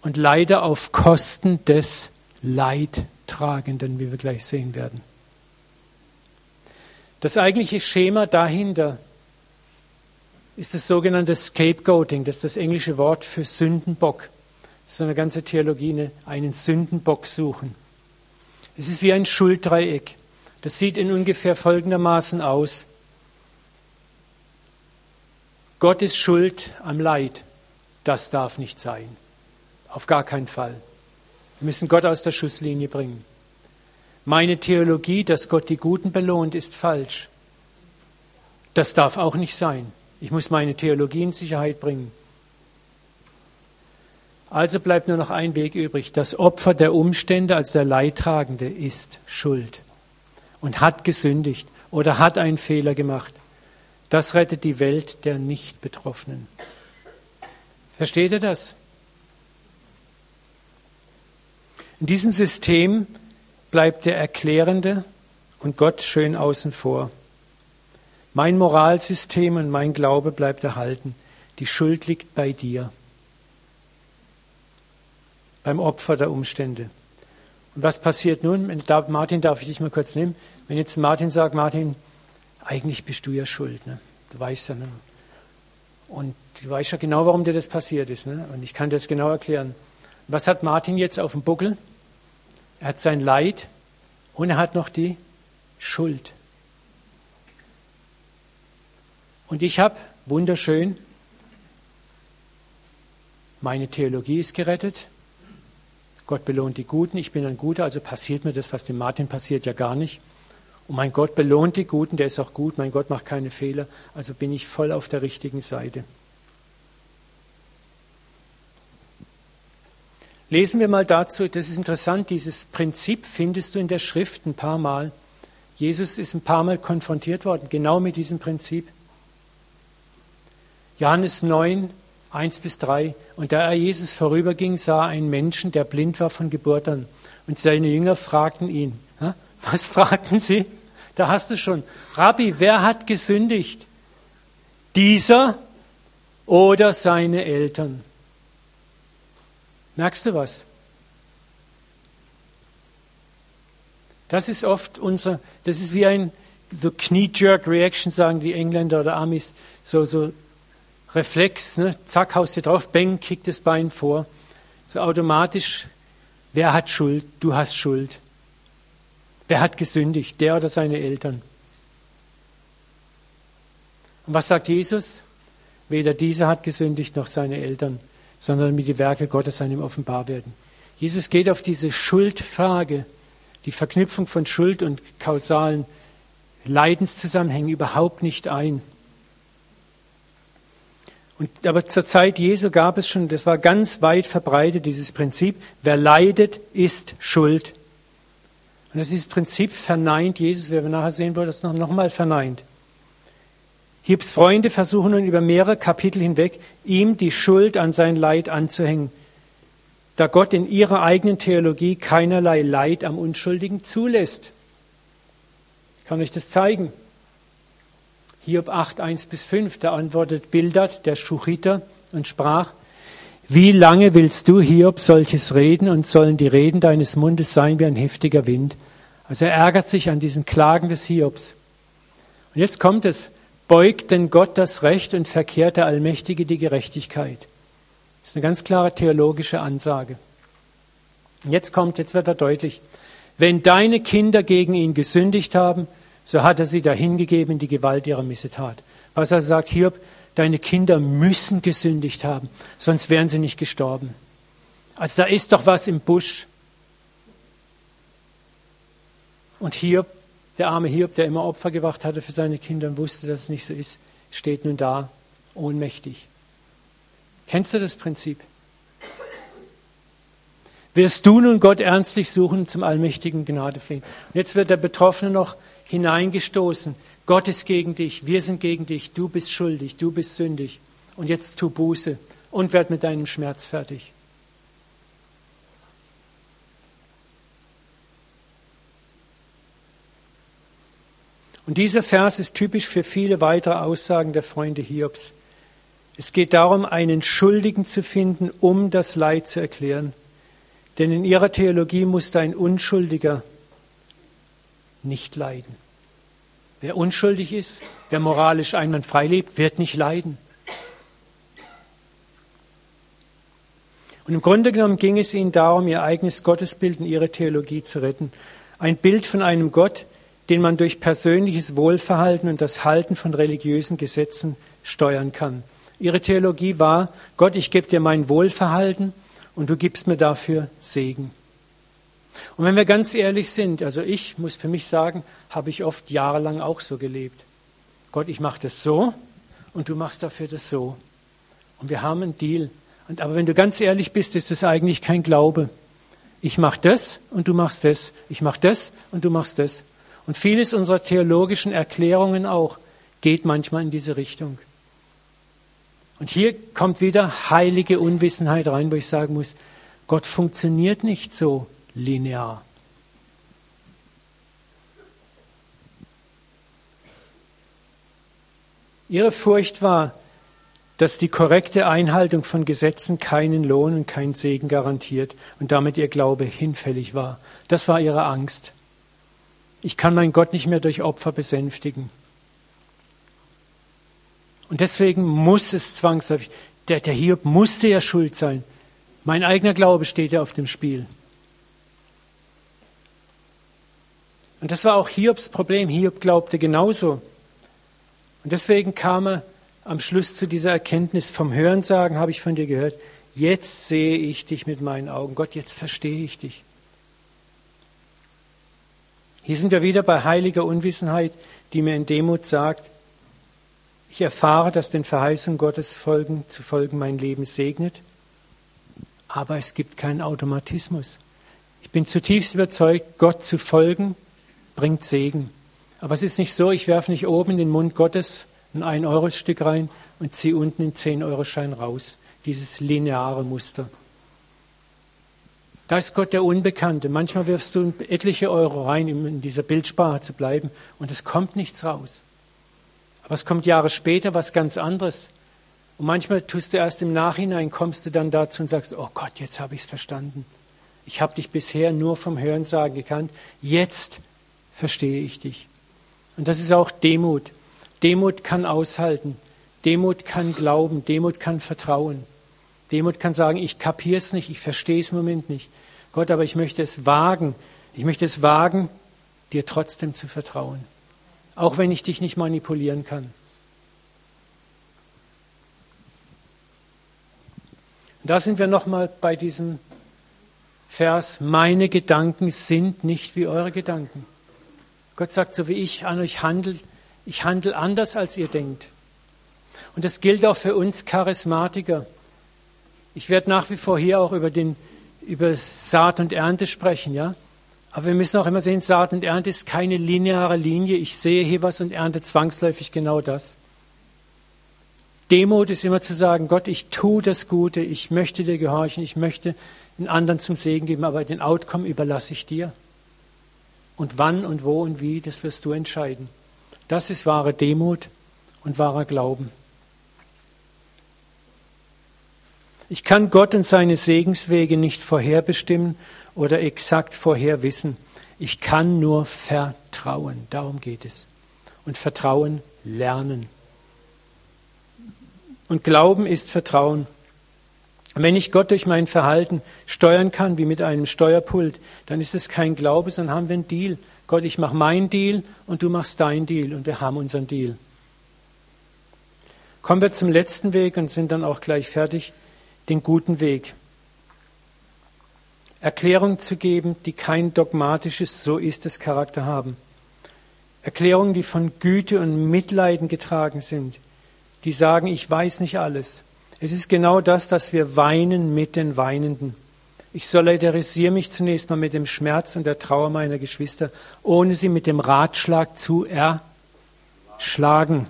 und leider auf Kosten des Leid Tragenden, wie wir gleich sehen werden. Das eigentliche Schema dahinter ist das sogenannte Scapegoating, das ist das englische Wort für Sündenbock. Das ist eine ganze Theologie, einen Sündenbock suchen. Es ist wie ein Schulddreieck. Das sieht in ungefähr folgendermaßen aus. Gott ist schuld am Leid. Das darf nicht sein. Auf gar keinen Fall. Wir müssen Gott aus der Schusslinie bringen. Meine Theologie, dass Gott die Guten belohnt, ist falsch. Das darf auch nicht sein. Ich muss meine Theologie in Sicherheit bringen. Also bleibt nur noch ein Weg übrig. Das Opfer der Umstände als der Leidtragende ist schuld und hat gesündigt oder hat einen Fehler gemacht. Das rettet die Welt der Nicht-Betroffenen. Versteht ihr das? In diesem System bleibt der Erklärende und Gott schön außen vor. Mein Moralsystem und mein Glaube bleibt erhalten. Die Schuld liegt bei dir, beim Opfer der Umstände. Und was passiert nun? Martin, darf ich dich mal kurz nehmen? Wenn jetzt Martin sagt, Martin, eigentlich bist du ja schuld. Ne? Du weißt ja. Ne? Und du weißt ja genau, warum dir das passiert ist. Ne? Und ich kann dir das genau erklären. Was hat Martin jetzt auf dem Buckel? Er hat sein Leid und er hat noch die Schuld. Und ich habe, wunderschön, meine Theologie ist gerettet. Gott belohnt die Guten, ich bin ein Guter, also passiert mir das, was dem Martin passiert, ja gar nicht. Und mein Gott belohnt die Guten, der ist auch gut, mein Gott macht keine Fehler, also bin ich voll auf der richtigen Seite. Lesen wir mal dazu, das ist interessant, dieses Prinzip findest du in der Schrift ein paar Mal. Jesus ist ein paar Mal konfrontiert worden, genau mit diesem Prinzip. Johannes 9, 1 bis 3. Und da er Jesus vorüberging, sah er einen Menschen, der blind war von Geburt an. Und seine Jünger fragten ihn. Was fragten sie? Da hast du schon. Rabbi, wer hat gesündigt? Dieser oder seine Eltern? Merkst du was? Das ist oft unser, das ist wie ein so Knee-Jerk-Reaction, sagen die Engländer oder Amis, so, so Reflex, ne? zack, haust dir drauf, bang, kickt das Bein vor. So automatisch, wer hat Schuld? Du hast Schuld. Wer hat gesündigt? Der oder seine Eltern? Und was sagt Jesus? Weder dieser hat gesündigt noch seine Eltern sondern damit die Werke Gottes an ihm offenbar werden. Jesus geht auf diese Schuldfrage, die Verknüpfung von Schuld und kausalen Leidenszusammenhängen überhaupt nicht ein. Und, aber zur Zeit Jesu gab es schon, das war ganz weit verbreitet, dieses Prinzip, wer leidet, ist schuld. Und das dieses Prinzip verneint Jesus, wie wir nachher sehen wollen, das noch, noch mal verneint. Hiebs Freunde versuchen nun über mehrere Kapitel hinweg, ihm die Schuld an sein Leid anzuhängen, da Gott in ihrer eigenen Theologie keinerlei Leid am Unschuldigen zulässt. Ich kann euch das zeigen. Hiob 8, 1 bis 5, da antwortet Bildert, der Schuchiter, und sprach, wie lange willst du, Hiob, solches reden und sollen die Reden deines Mundes sein wie ein heftiger Wind? Also er ärgert sich an diesen Klagen des Hiobs. Und jetzt kommt es, beugt denn Gott das Recht und verkehrt der Allmächtige die Gerechtigkeit. Das ist eine ganz klare theologische Ansage. Und jetzt kommt, jetzt wird er deutlich. Wenn deine Kinder gegen ihn gesündigt haben, so hat er sie dahingegeben in die Gewalt ihrer Missetat. Was er sagt, hier, deine Kinder müssen gesündigt haben, sonst wären sie nicht gestorben. Also da ist doch was im Busch. Und hier Der arme Hiob, der immer Opfer gewacht hatte für seine Kinder und wusste, dass es nicht so ist, steht nun da, ohnmächtig. Kennst du das Prinzip? Wirst du nun Gott ernstlich suchen zum allmächtigen Gnade flehen? Und jetzt wird der Betroffene noch hineingestoßen. Gott ist gegen dich, wir sind gegen dich, du bist schuldig, du bist sündig. Und jetzt tu Buße und werd mit deinem Schmerz fertig. Und dieser Vers ist typisch für viele weitere Aussagen der Freunde Hiobs. Es geht darum, einen Schuldigen zu finden, um das Leid zu erklären. Denn in ihrer Theologie musste ein Unschuldiger nicht leiden. Wer unschuldig ist, wer moralisch einwandfrei lebt, wird nicht leiden. Und im Grunde genommen ging es ihnen darum, ihr eigenes Gottesbild in ihre Theologie zu retten. Ein Bild von einem Gott, den man durch persönliches Wohlverhalten und das Halten von religiösen Gesetzen steuern kann. Ihre Theologie war, Gott, ich gebe dir mein Wohlverhalten und du gibst mir dafür Segen. Und wenn wir ganz ehrlich sind, also ich muss für mich sagen, habe ich oft jahrelang auch so gelebt. Gott, ich mache das so und du machst dafür das so. Und wir haben einen Deal. Und, aber wenn du ganz ehrlich bist, ist das eigentlich kein Glaube. Ich mache das und du machst das. Ich mache das und du machst das. Und vieles unserer theologischen Erklärungen auch geht manchmal in diese Richtung. Und hier kommt wieder heilige Unwissenheit rein, wo ich sagen muss, Gott funktioniert nicht so linear. Ihre Furcht war, dass die korrekte Einhaltung von Gesetzen keinen Lohn und keinen Segen garantiert und damit ihr Glaube hinfällig war. Das war ihre Angst. Ich kann meinen Gott nicht mehr durch Opfer besänftigen. Und deswegen muss es zwangsläufig, der, der Hiob musste ja schuld sein. Mein eigener Glaube steht ja auf dem Spiel. Und das war auch Hiobs Problem. Hiob glaubte genauso. Und deswegen kam er am Schluss zu dieser Erkenntnis vom Hörensagen, habe ich von dir gehört, jetzt sehe ich dich mit meinen Augen. Gott, jetzt verstehe ich dich. Hier sind wir wieder bei heiliger Unwissenheit, die mir in Demut sagt, ich erfahre, dass den Verheißungen Gottes folgen, zu folgen mein Leben segnet, aber es gibt keinen Automatismus. Ich bin zutiefst überzeugt, Gott zu folgen bringt Segen. Aber es ist nicht so, ich werfe nicht oben in den Mund Gottes ein 1-Euro-Stück rein und ziehe unten den 10-Euro-Schein raus. Dieses lineare Muster. Da ist Gott der Unbekannte. Manchmal wirfst du etliche Euro rein, um in dieser Bildsprache zu bleiben, und es kommt nichts raus. Aber es kommt Jahre später was ganz anderes. Und manchmal tust du erst im Nachhinein, kommst du dann dazu und sagst, oh Gott, jetzt habe ich es verstanden. Ich habe dich bisher nur vom Hörensagen gekannt. Jetzt verstehe ich dich. Und das ist auch Demut. Demut kann aushalten. Demut kann glauben. Demut kann vertrauen. Demut kann sagen, ich kapiere es nicht, ich verstehe es im Moment nicht. Gott, aber ich möchte es wagen. Ich möchte es wagen, dir trotzdem zu vertrauen auch wenn ich dich nicht manipulieren kann. Da sind wir nochmal bei diesem Vers, meine Gedanken sind nicht wie eure Gedanken. Gott sagt, so wie ich an euch handle, ich handle anders, als ihr denkt. Und das gilt auch für uns Charismatiker. Ich werde nach wie vor hier auch über, den, über Saat und Ernte sprechen, ja. Aber wir müssen auch immer sehen, Saat und Ernte ist keine lineare Linie. Ich sehe hier was und ernte zwangsläufig genau das. Demut ist immer zu sagen, Gott, ich tue das Gute, ich möchte dir gehorchen, ich möchte den anderen zum Segen geben, aber den Outcome überlasse ich dir. Und wann und wo und wie, das wirst du entscheiden. Das ist wahre Demut und wahrer Glauben. Ich kann Gott und seine Segenswege nicht vorherbestimmen oder exakt vorher wissen. Ich kann nur vertrauen. Darum geht es. Und Vertrauen lernen. Und Glauben ist Vertrauen. Wenn ich Gott durch mein Verhalten steuern kann, wie mit einem Steuerpult, dann ist es kein Glaube, sondern haben wir einen Deal. Gott, ich mache meinen Deal und du machst deinen Deal und wir haben unseren Deal. Kommen wir zum letzten Weg und sind dann auch gleich fertig, den guten Weg. Erklärungen zu geben, die kein dogmatisches So ist es Charakter haben. Erklärungen, die von Güte und Mitleiden getragen sind, die sagen, ich weiß nicht alles. Es ist genau das, dass wir weinen mit den Weinenden. Ich solidarisiere mich zunächst mal mit dem Schmerz und der Trauer meiner Geschwister, ohne sie mit dem Ratschlag zu erschlagen.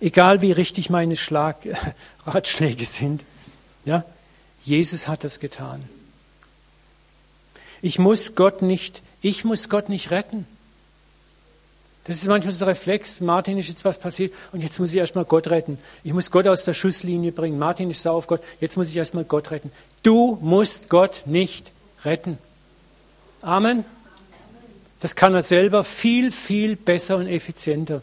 Egal wie richtig meine Schlag *laughs* Ratschläge sind, ja, Jesus hat das getan. Ich muss Gott nicht, ich muss Gott nicht retten. Das ist manchmal so ein Reflex. Martin ist jetzt was passiert und jetzt muss ich erstmal Gott retten. Ich muss Gott aus der Schusslinie bringen. Martin ist sauer auf Gott. Jetzt muss ich erstmal Gott retten. Du musst Gott nicht retten. Amen. Das kann er selber viel, viel besser und effizienter.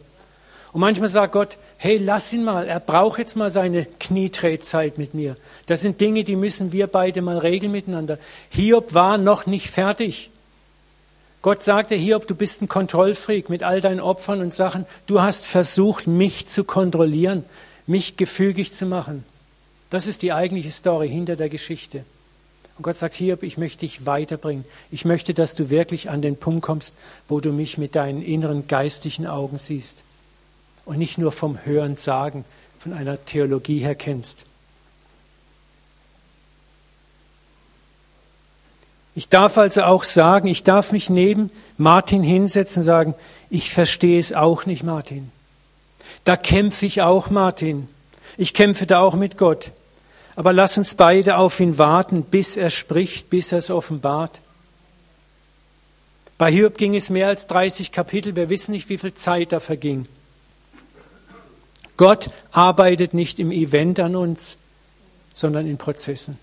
Und manchmal sagt Gott, hey, lass ihn mal, er braucht jetzt mal seine Knietretzeit mit mir. Das sind Dinge, die müssen wir beide mal regeln miteinander. Hiob war noch nicht fertig. Gott sagte Hiob, du bist ein Kontrollfreak mit all deinen Opfern und Sachen. Du hast versucht, mich zu kontrollieren, mich gefügig zu machen. Das ist die eigentliche Story hinter der Geschichte. Und Gott sagt, Hiob, ich möchte dich weiterbringen. Ich möchte, dass du wirklich an den Punkt kommst, wo du mich mit deinen inneren geistigen Augen siehst. Und nicht nur vom Hören sagen, von einer Theologie her kennst. Ich darf also auch sagen, ich darf mich neben Martin hinsetzen und sagen, ich verstehe es auch nicht, Martin. Da kämpfe ich auch, Martin. Ich kämpfe da auch mit Gott. Aber lass uns beide auf ihn warten, bis er spricht, bis er es offenbart. Bei Hiob ging es mehr als 30 Kapitel. Wir wissen nicht, wie viel Zeit da verging. Gott arbeitet nicht im Event an uns, sondern in Prozessen.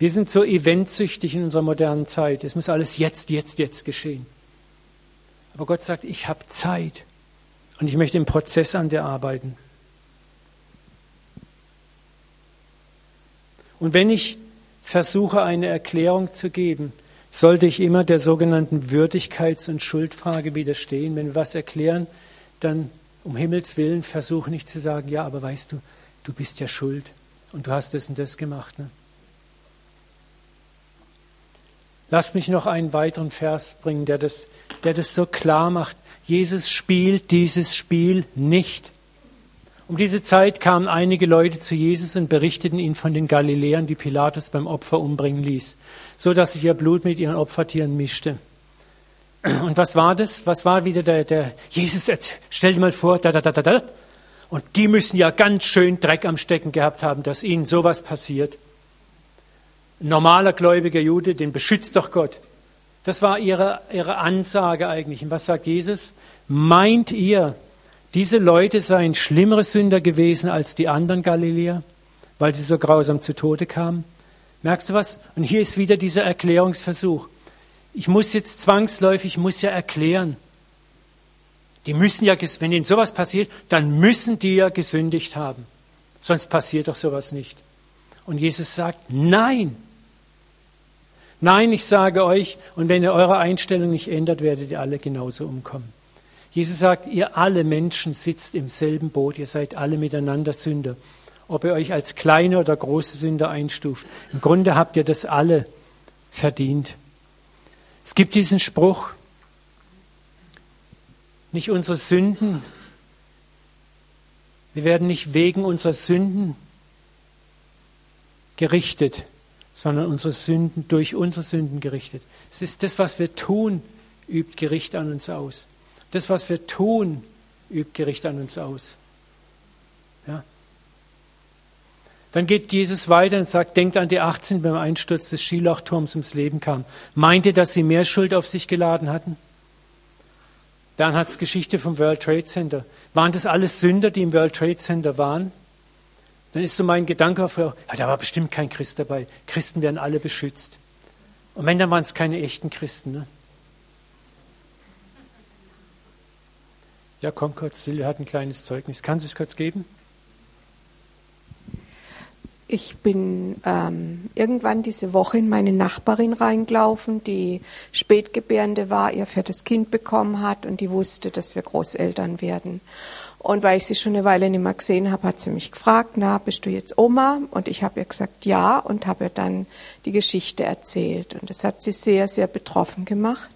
Wir sind so eventsüchtig in unserer modernen Zeit. Es muss alles jetzt, jetzt, jetzt geschehen. Aber Gott sagt, ich habe Zeit und ich möchte im Prozess an dir arbeiten. Und wenn ich versuche, eine Erklärung zu geben, sollte ich immer der sogenannten Würdigkeits- und Schuldfrage widerstehen. Wenn wir was erklären, dann um Himmels Willen versuche nicht zu sagen, ja, aber weißt du, du bist ja schuld und du hast das und das gemacht. Ne? Lass mich noch einen weiteren Vers bringen, der das, der das so klar macht. Jesus spielt dieses Spiel nicht. Um diese Zeit kamen einige Leute zu Jesus und berichteten ihn von den Galiläern, die Pilatus beim Opfer umbringen ließ, so dass sich ihr Blut mit ihren Opfertieren mischte. Und was war das? Was war wieder der, der Jesus? Stell dir mal vor, da, da, da, da, da. Und die müssen ja ganz schön Dreck am Stecken gehabt haben, dass ihnen sowas passiert. Normaler gläubiger Jude, den beschützt doch Gott. Das war ihre, ihre Ansage eigentlich. Und was sagt Jesus? Meint ihr, diese Leute seien schlimmere Sünder gewesen als die anderen Galiläer, weil sie so grausam zu Tode kamen? Merkst du was? Und hier ist wieder dieser Erklärungsversuch. Ich muss jetzt zwangsläufig, ich muss ja erklären. Die müssen ja, wenn ihnen sowas passiert, dann müssen die ja gesündigt haben. Sonst passiert doch sowas nicht. Und Jesus sagt, nein, Nein, ich sage euch, und wenn ihr eure Einstellung nicht ändert, werdet ihr alle genauso umkommen. Jesus sagt, ihr alle Menschen sitzt im selben Boot, ihr seid alle miteinander Sünder. Ob ihr euch als kleine oder große Sünder einstuft. Im Grunde habt ihr das alle verdient. Es gibt diesen Spruch, nicht unsere Sünden, wir werden nicht wegen unserer Sünden gerichtet, sondern unsere Sünden durch unsere Sünden gerichtet. Es ist das, was wir tun, übt Gericht an uns aus. Das, was wir tun, übt Gericht an uns aus. Ja? Dann geht Jesus weiter und sagt, denkt an die 18 beim Einsturz des Skilauchturms ums Leben kam. Meint ihr, dass sie mehr Schuld auf sich geladen hatten? Dann hat es Geschichte vom World Trade Center. Waren das alles Sünder, die im World Trade Center waren? Dann ist so mein Gedanke, ja, da war bestimmt kein Christ dabei. Christen werden alle beschützt. Und wenn, waren es keine echten Christen. Ne? Ja, komm kurz, Silvia hat ein kleines Zeugnis. Kann sie es kurz geben? Ich bin ähm, irgendwann diese Woche in meine Nachbarin reingelaufen, die Spätgebärende war, ihr viertes Kind bekommen hat und die wusste, dass wir Großeltern werden. Und weil ich sie schon eine Weile nicht mehr gesehen habe, hat sie mich gefragt, na, bist du jetzt Oma? Und ich habe ihr gesagt, ja, und habe ihr dann die Geschichte erzählt. Und das hat sie sehr, sehr betroffen gemacht.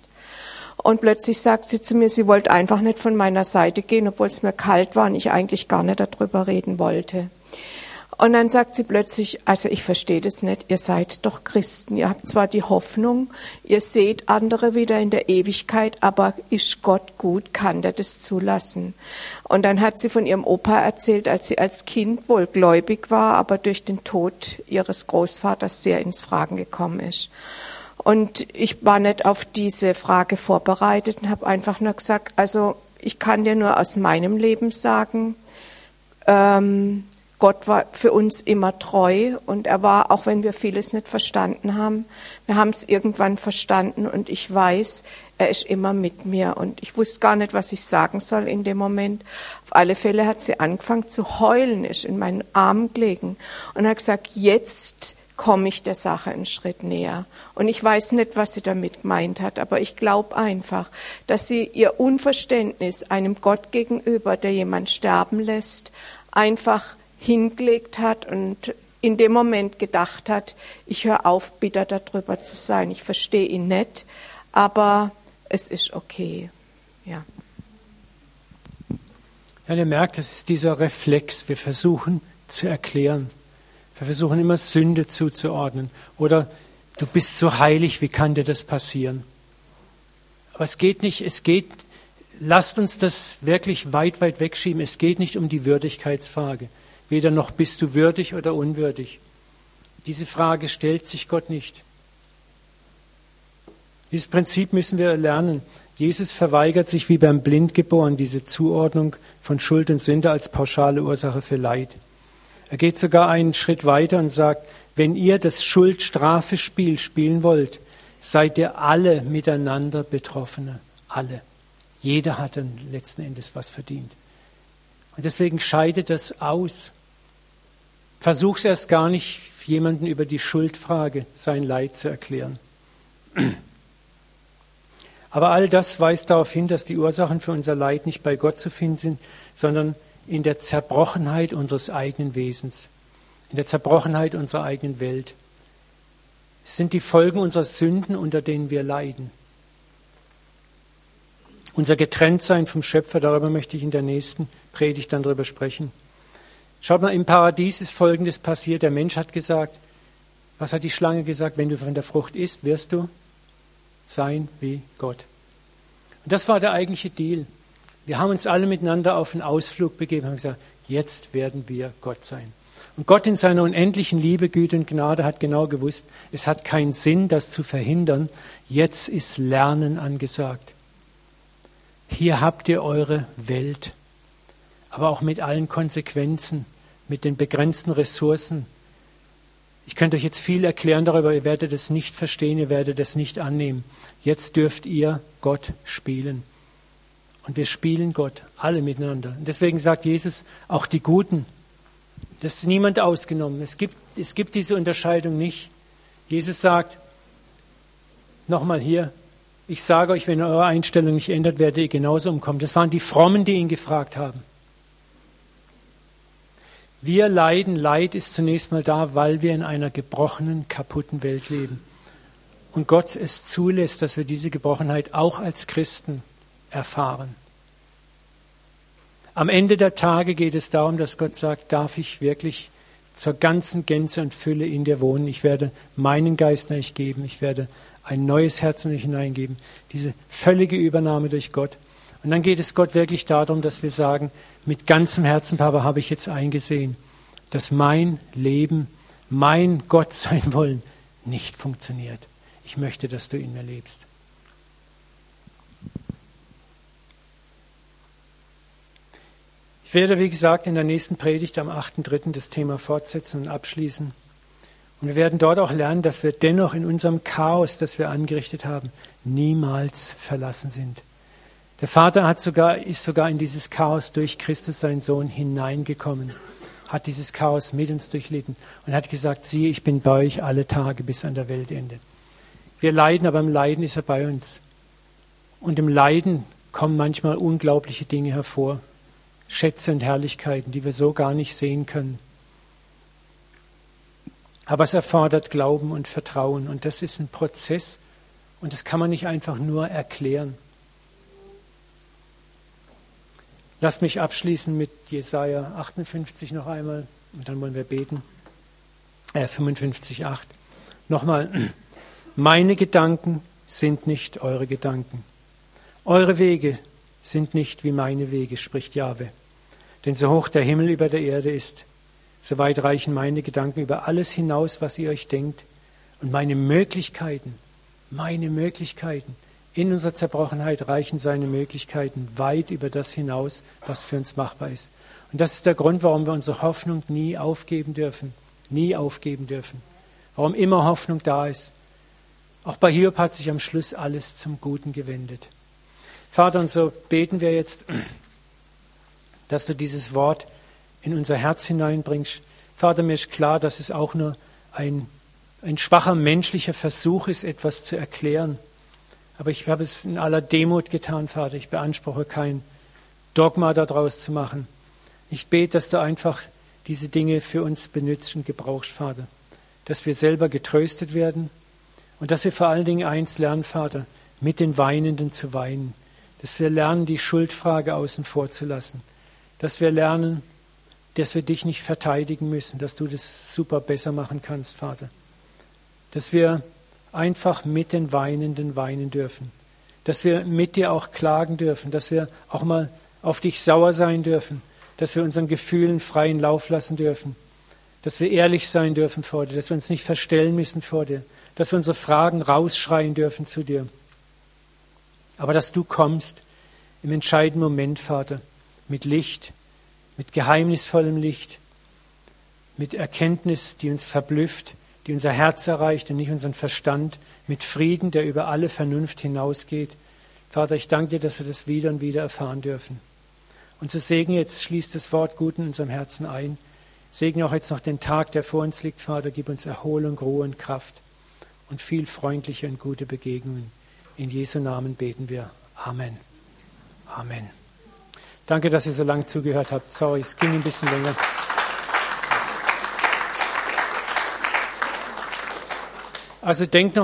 Und plötzlich sagt sie zu mir, sie wollte einfach nicht von meiner Seite gehen, obwohl es mir kalt war und ich eigentlich gar nicht darüber reden wollte. Und dann sagt sie plötzlich, also ich verstehe das nicht, ihr seid doch Christen, ihr habt zwar die Hoffnung, ihr seht andere wieder in der Ewigkeit, aber ist Gott gut, kann der das zulassen? Und dann hat sie von ihrem Opa erzählt, als sie als Kind wohl gläubig war, aber durch den Tod ihres Großvaters sehr ins Fragen gekommen ist. Und ich war nicht auf diese Frage vorbereitet und habe einfach nur gesagt, also ich kann dir nur aus meinem Leben sagen, ähm, Gott war für uns immer treu und er war, auch wenn wir vieles nicht verstanden haben, wir haben es irgendwann verstanden und ich weiß, er ist immer mit mir und ich wusste gar nicht, was ich sagen soll in dem Moment. Auf alle Fälle hat sie angefangen zu heulen, ist in meinen Armen gelegen und hat gesagt, jetzt komme ich der Sache einen Schritt näher. Und ich weiß nicht, was sie damit gemeint hat, aber ich glaube einfach, dass sie ihr Unverständnis einem Gott gegenüber, der jemand sterben lässt, einfach hingelegt hat und in dem Moment gedacht hat, ich höre auf, bitter darüber zu sein. Ich verstehe ihn nicht, aber es ist okay. Ja. Ja, ihr merkt, es ist dieser Reflex. Wir versuchen zu erklären. Wir versuchen immer Sünde zuzuordnen. Oder du bist so heilig, wie kann dir das passieren? Aber es geht nicht, es geht, lasst uns das wirklich weit, weit wegschieben. Es geht nicht um die Würdigkeitsfrage. Weder noch bist du würdig oder unwürdig. Diese Frage stellt sich Gott nicht. Dieses Prinzip müssen wir lernen. Jesus verweigert sich wie beim Blindgeboren diese Zuordnung von Schuld und Sünde als pauschale Ursache für Leid. Er geht sogar einen Schritt weiter und sagt, wenn ihr das Schuld-Strafe-Spiel spielen wollt, seid ihr alle miteinander Betroffene. Alle. Jeder hat dann letzten Endes was verdient. Und deswegen scheidet das aus. Versuch's erst gar nicht, jemanden über die Schuldfrage sein Leid zu erklären. Aber all das weist darauf hin, dass die Ursachen für unser Leid nicht bei Gott zu finden sind, sondern in der Zerbrochenheit unseres eigenen Wesens, in der Zerbrochenheit unserer eigenen Welt. Es sind die Folgen unserer Sünden, unter denen wir leiden. Unser Getrenntsein vom Schöpfer, darüber möchte ich in der nächsten Predigt dann drüber sprechen. Schaut mal, im Paradies ist Folgendes passiert. Der Mensch hat gesagt, was hat die Schlange gesagt? Wenn du von der Frucht isst, wirst du sein wie Gott. Und das war der eigentliche Deal. Wir haben uns alle miteinander auf einen Ausflug begeben und gesagt, jetzt werden wir Gott sein. Und Gott in seiner unendlichen Liebe, Güte und Gnade hat genau gewusst, es hat keinen Sinn, das zu verhindern. Jetzt ist Lernen angesagt hier habt ihr eure Welt, aber auch mit allen Konsequenzen, mit den begrenzten Ressourcen. Ich könnte euch jetzt viel erklären darüber, ihr werdet es nicht verstehen, ihr werdet es nicht annehmen. Jetzt dürft ihr Gott spielen. Und wir spielen Gott, alle miteinander. Und deswegen sagt Jesus, auch die Guten, das ist niemand ausgenommen. Es gibt, es gibt diese Unterscheidung nicht. Jesus sagt, nochmal hier, ich sage euch, wenn ihr eure Einstellung nicht ändert, werdet ihr genauso umkommen. Das waren die Frommen, die ihn gefragt haben. Wir leiden, Leid ist zunächst mal da, weil wir in einer gebrochenen, kaputten Welt leben. Und Gott es zulässt, dass wir diese Gebrochenheit auch als Christen erfahren. Am Ende der Tage geht es darum, dass Gott sagt, darf ich wirklich zur ganzen Gänze und Fülle in dir wohnen. Ich werde meinen Geist euch geben. Ich werde ein neues Herz in euch hineingeben, diese völlige Übernahme durch Gott. Und dann geht es Gott wirklich darum, dass wir sagen, mit ganzem Herzen, Papa, habe ich jetzt eingesehen, dass mein Leben, mein Gott *laughs* sein wollen, nicht funktioniert. Ich möchte, dass du in mir lebst. Ich werde, wie gesagt, in der nächsten Predigt am 8.3. das Thema fortsetzen und abschließen. Und wir werden dort auch lernen, dass wir dennoch in unserem Chaos, das wir angerichtet haben, niemals verlassen sind. Der Vater hat sogar, ist sogar in dieses Chaos durch Christus, seinen Sohn, hineingekommen, hat dieses Chaos mit uns durchlitten und hat gesagt, siehe, ich bin bei euch alle Tage bis an der Weltende. Wir leiden, aber im Leiden ist er bei uns. Und im Leiden kommen manchmal unglaubliche Dinge hervor, Schätze und Herrlichkeiten, die wir so gar nicht sehen können. Aber es erfordert Glauben und Vertrauen und das ist ein Prozess und das kann man nicht einfach nur erklären. Lasst mich abschließen mit Jesaja 58 noch einmal und dann wollen wir beten. Äh, 55, 8. Nochmal. *clears throat* Meine Gedanken sind nicht eure Gedanken. Eure Wege sind nicht wie meine Wege, spricht Jahwe. Denn so hoch der Himmel über der Erde ist, so weit reichen meine Gedanken über alles hinaus, was ihr euch denkt. Und meine Möglichkeiten, meine Möglichkeiten in unserer Zerbrochenheit reichen seine Möglichkeiten weit über das hinaus, was für uns machbar ist. Und das ist der Grund, warum wir unsere Hoffnung nie aufgeben dürfen. Nie aufgeben dürfen. Warum immer Hoffnung da ist. Auch bei Hiob hat sich am Schluss alles zum Guten gewendet. Vater, und so beten wir jetzt, *clears throat* dass du dieses Wort in unser Herz hineinbringst. Vater, mir ist klar, dass es auch nur ein, ein schwacher menschlicher Versuch ist, etwas zu erklären. Aber ich habe es in aller Demut getan, Vater. Ich beanspruche kein Dogma daraus zu machen. Ich bete, dass du einfach diese Dinge für uns benützt und gebrauchst, Vater. Dass wir selber getröstet werden und dass wir vor allen Dingen eins lernen, Vater, mit den Weinenden zu weinen. Dass wir lernen, die Schuldfrage außen vor zu lassen. Dass wir lernen, dass wir dich nicht verteidigen müssen, dass du das super besser machen kannst, Vater. Dass wir einfach mit den Weinenden weinen dürfen. Dass wir mit dir auch klagen dürfen, dass wir auch mal auf dich sauer sein dürfen, dass wir unseren Gefühlen freien Lauf lassen dürfen, dass wir ehrlich sein dürfen vor dir, dass wir uns nicht verstellen müssen vor dir, dass wir unsere Fragen rausschreien dürfen zu dir. Aber dass du kommst im entscheidenden Moment, Vater, mit Licht, mit geheimnisvollem Licht, mit Erkenntnis, die uns verblüfft, die unser Herz erreicht und nicht unseren Verstand, mit Frieden, der über alle Vernunft hinausgeht. Vater, ich danke dir, dass wir das wieder und wieder erfahren dürfen. Und zu Segen jetzt schließt das Wort gut in unserem Herzen ein. Segne auch jetzt noch den Tag, der vor uns liegt, Vater. Gib uns Erholung, Ruhe und Kraft und viel freundliche und gute Begegnungen. In Jesu Namen beten wir. Amen. Amen. Danke, dass ihr so lange zugehört habt. Sorry, es ging ein bisschen länger. Also denkt noch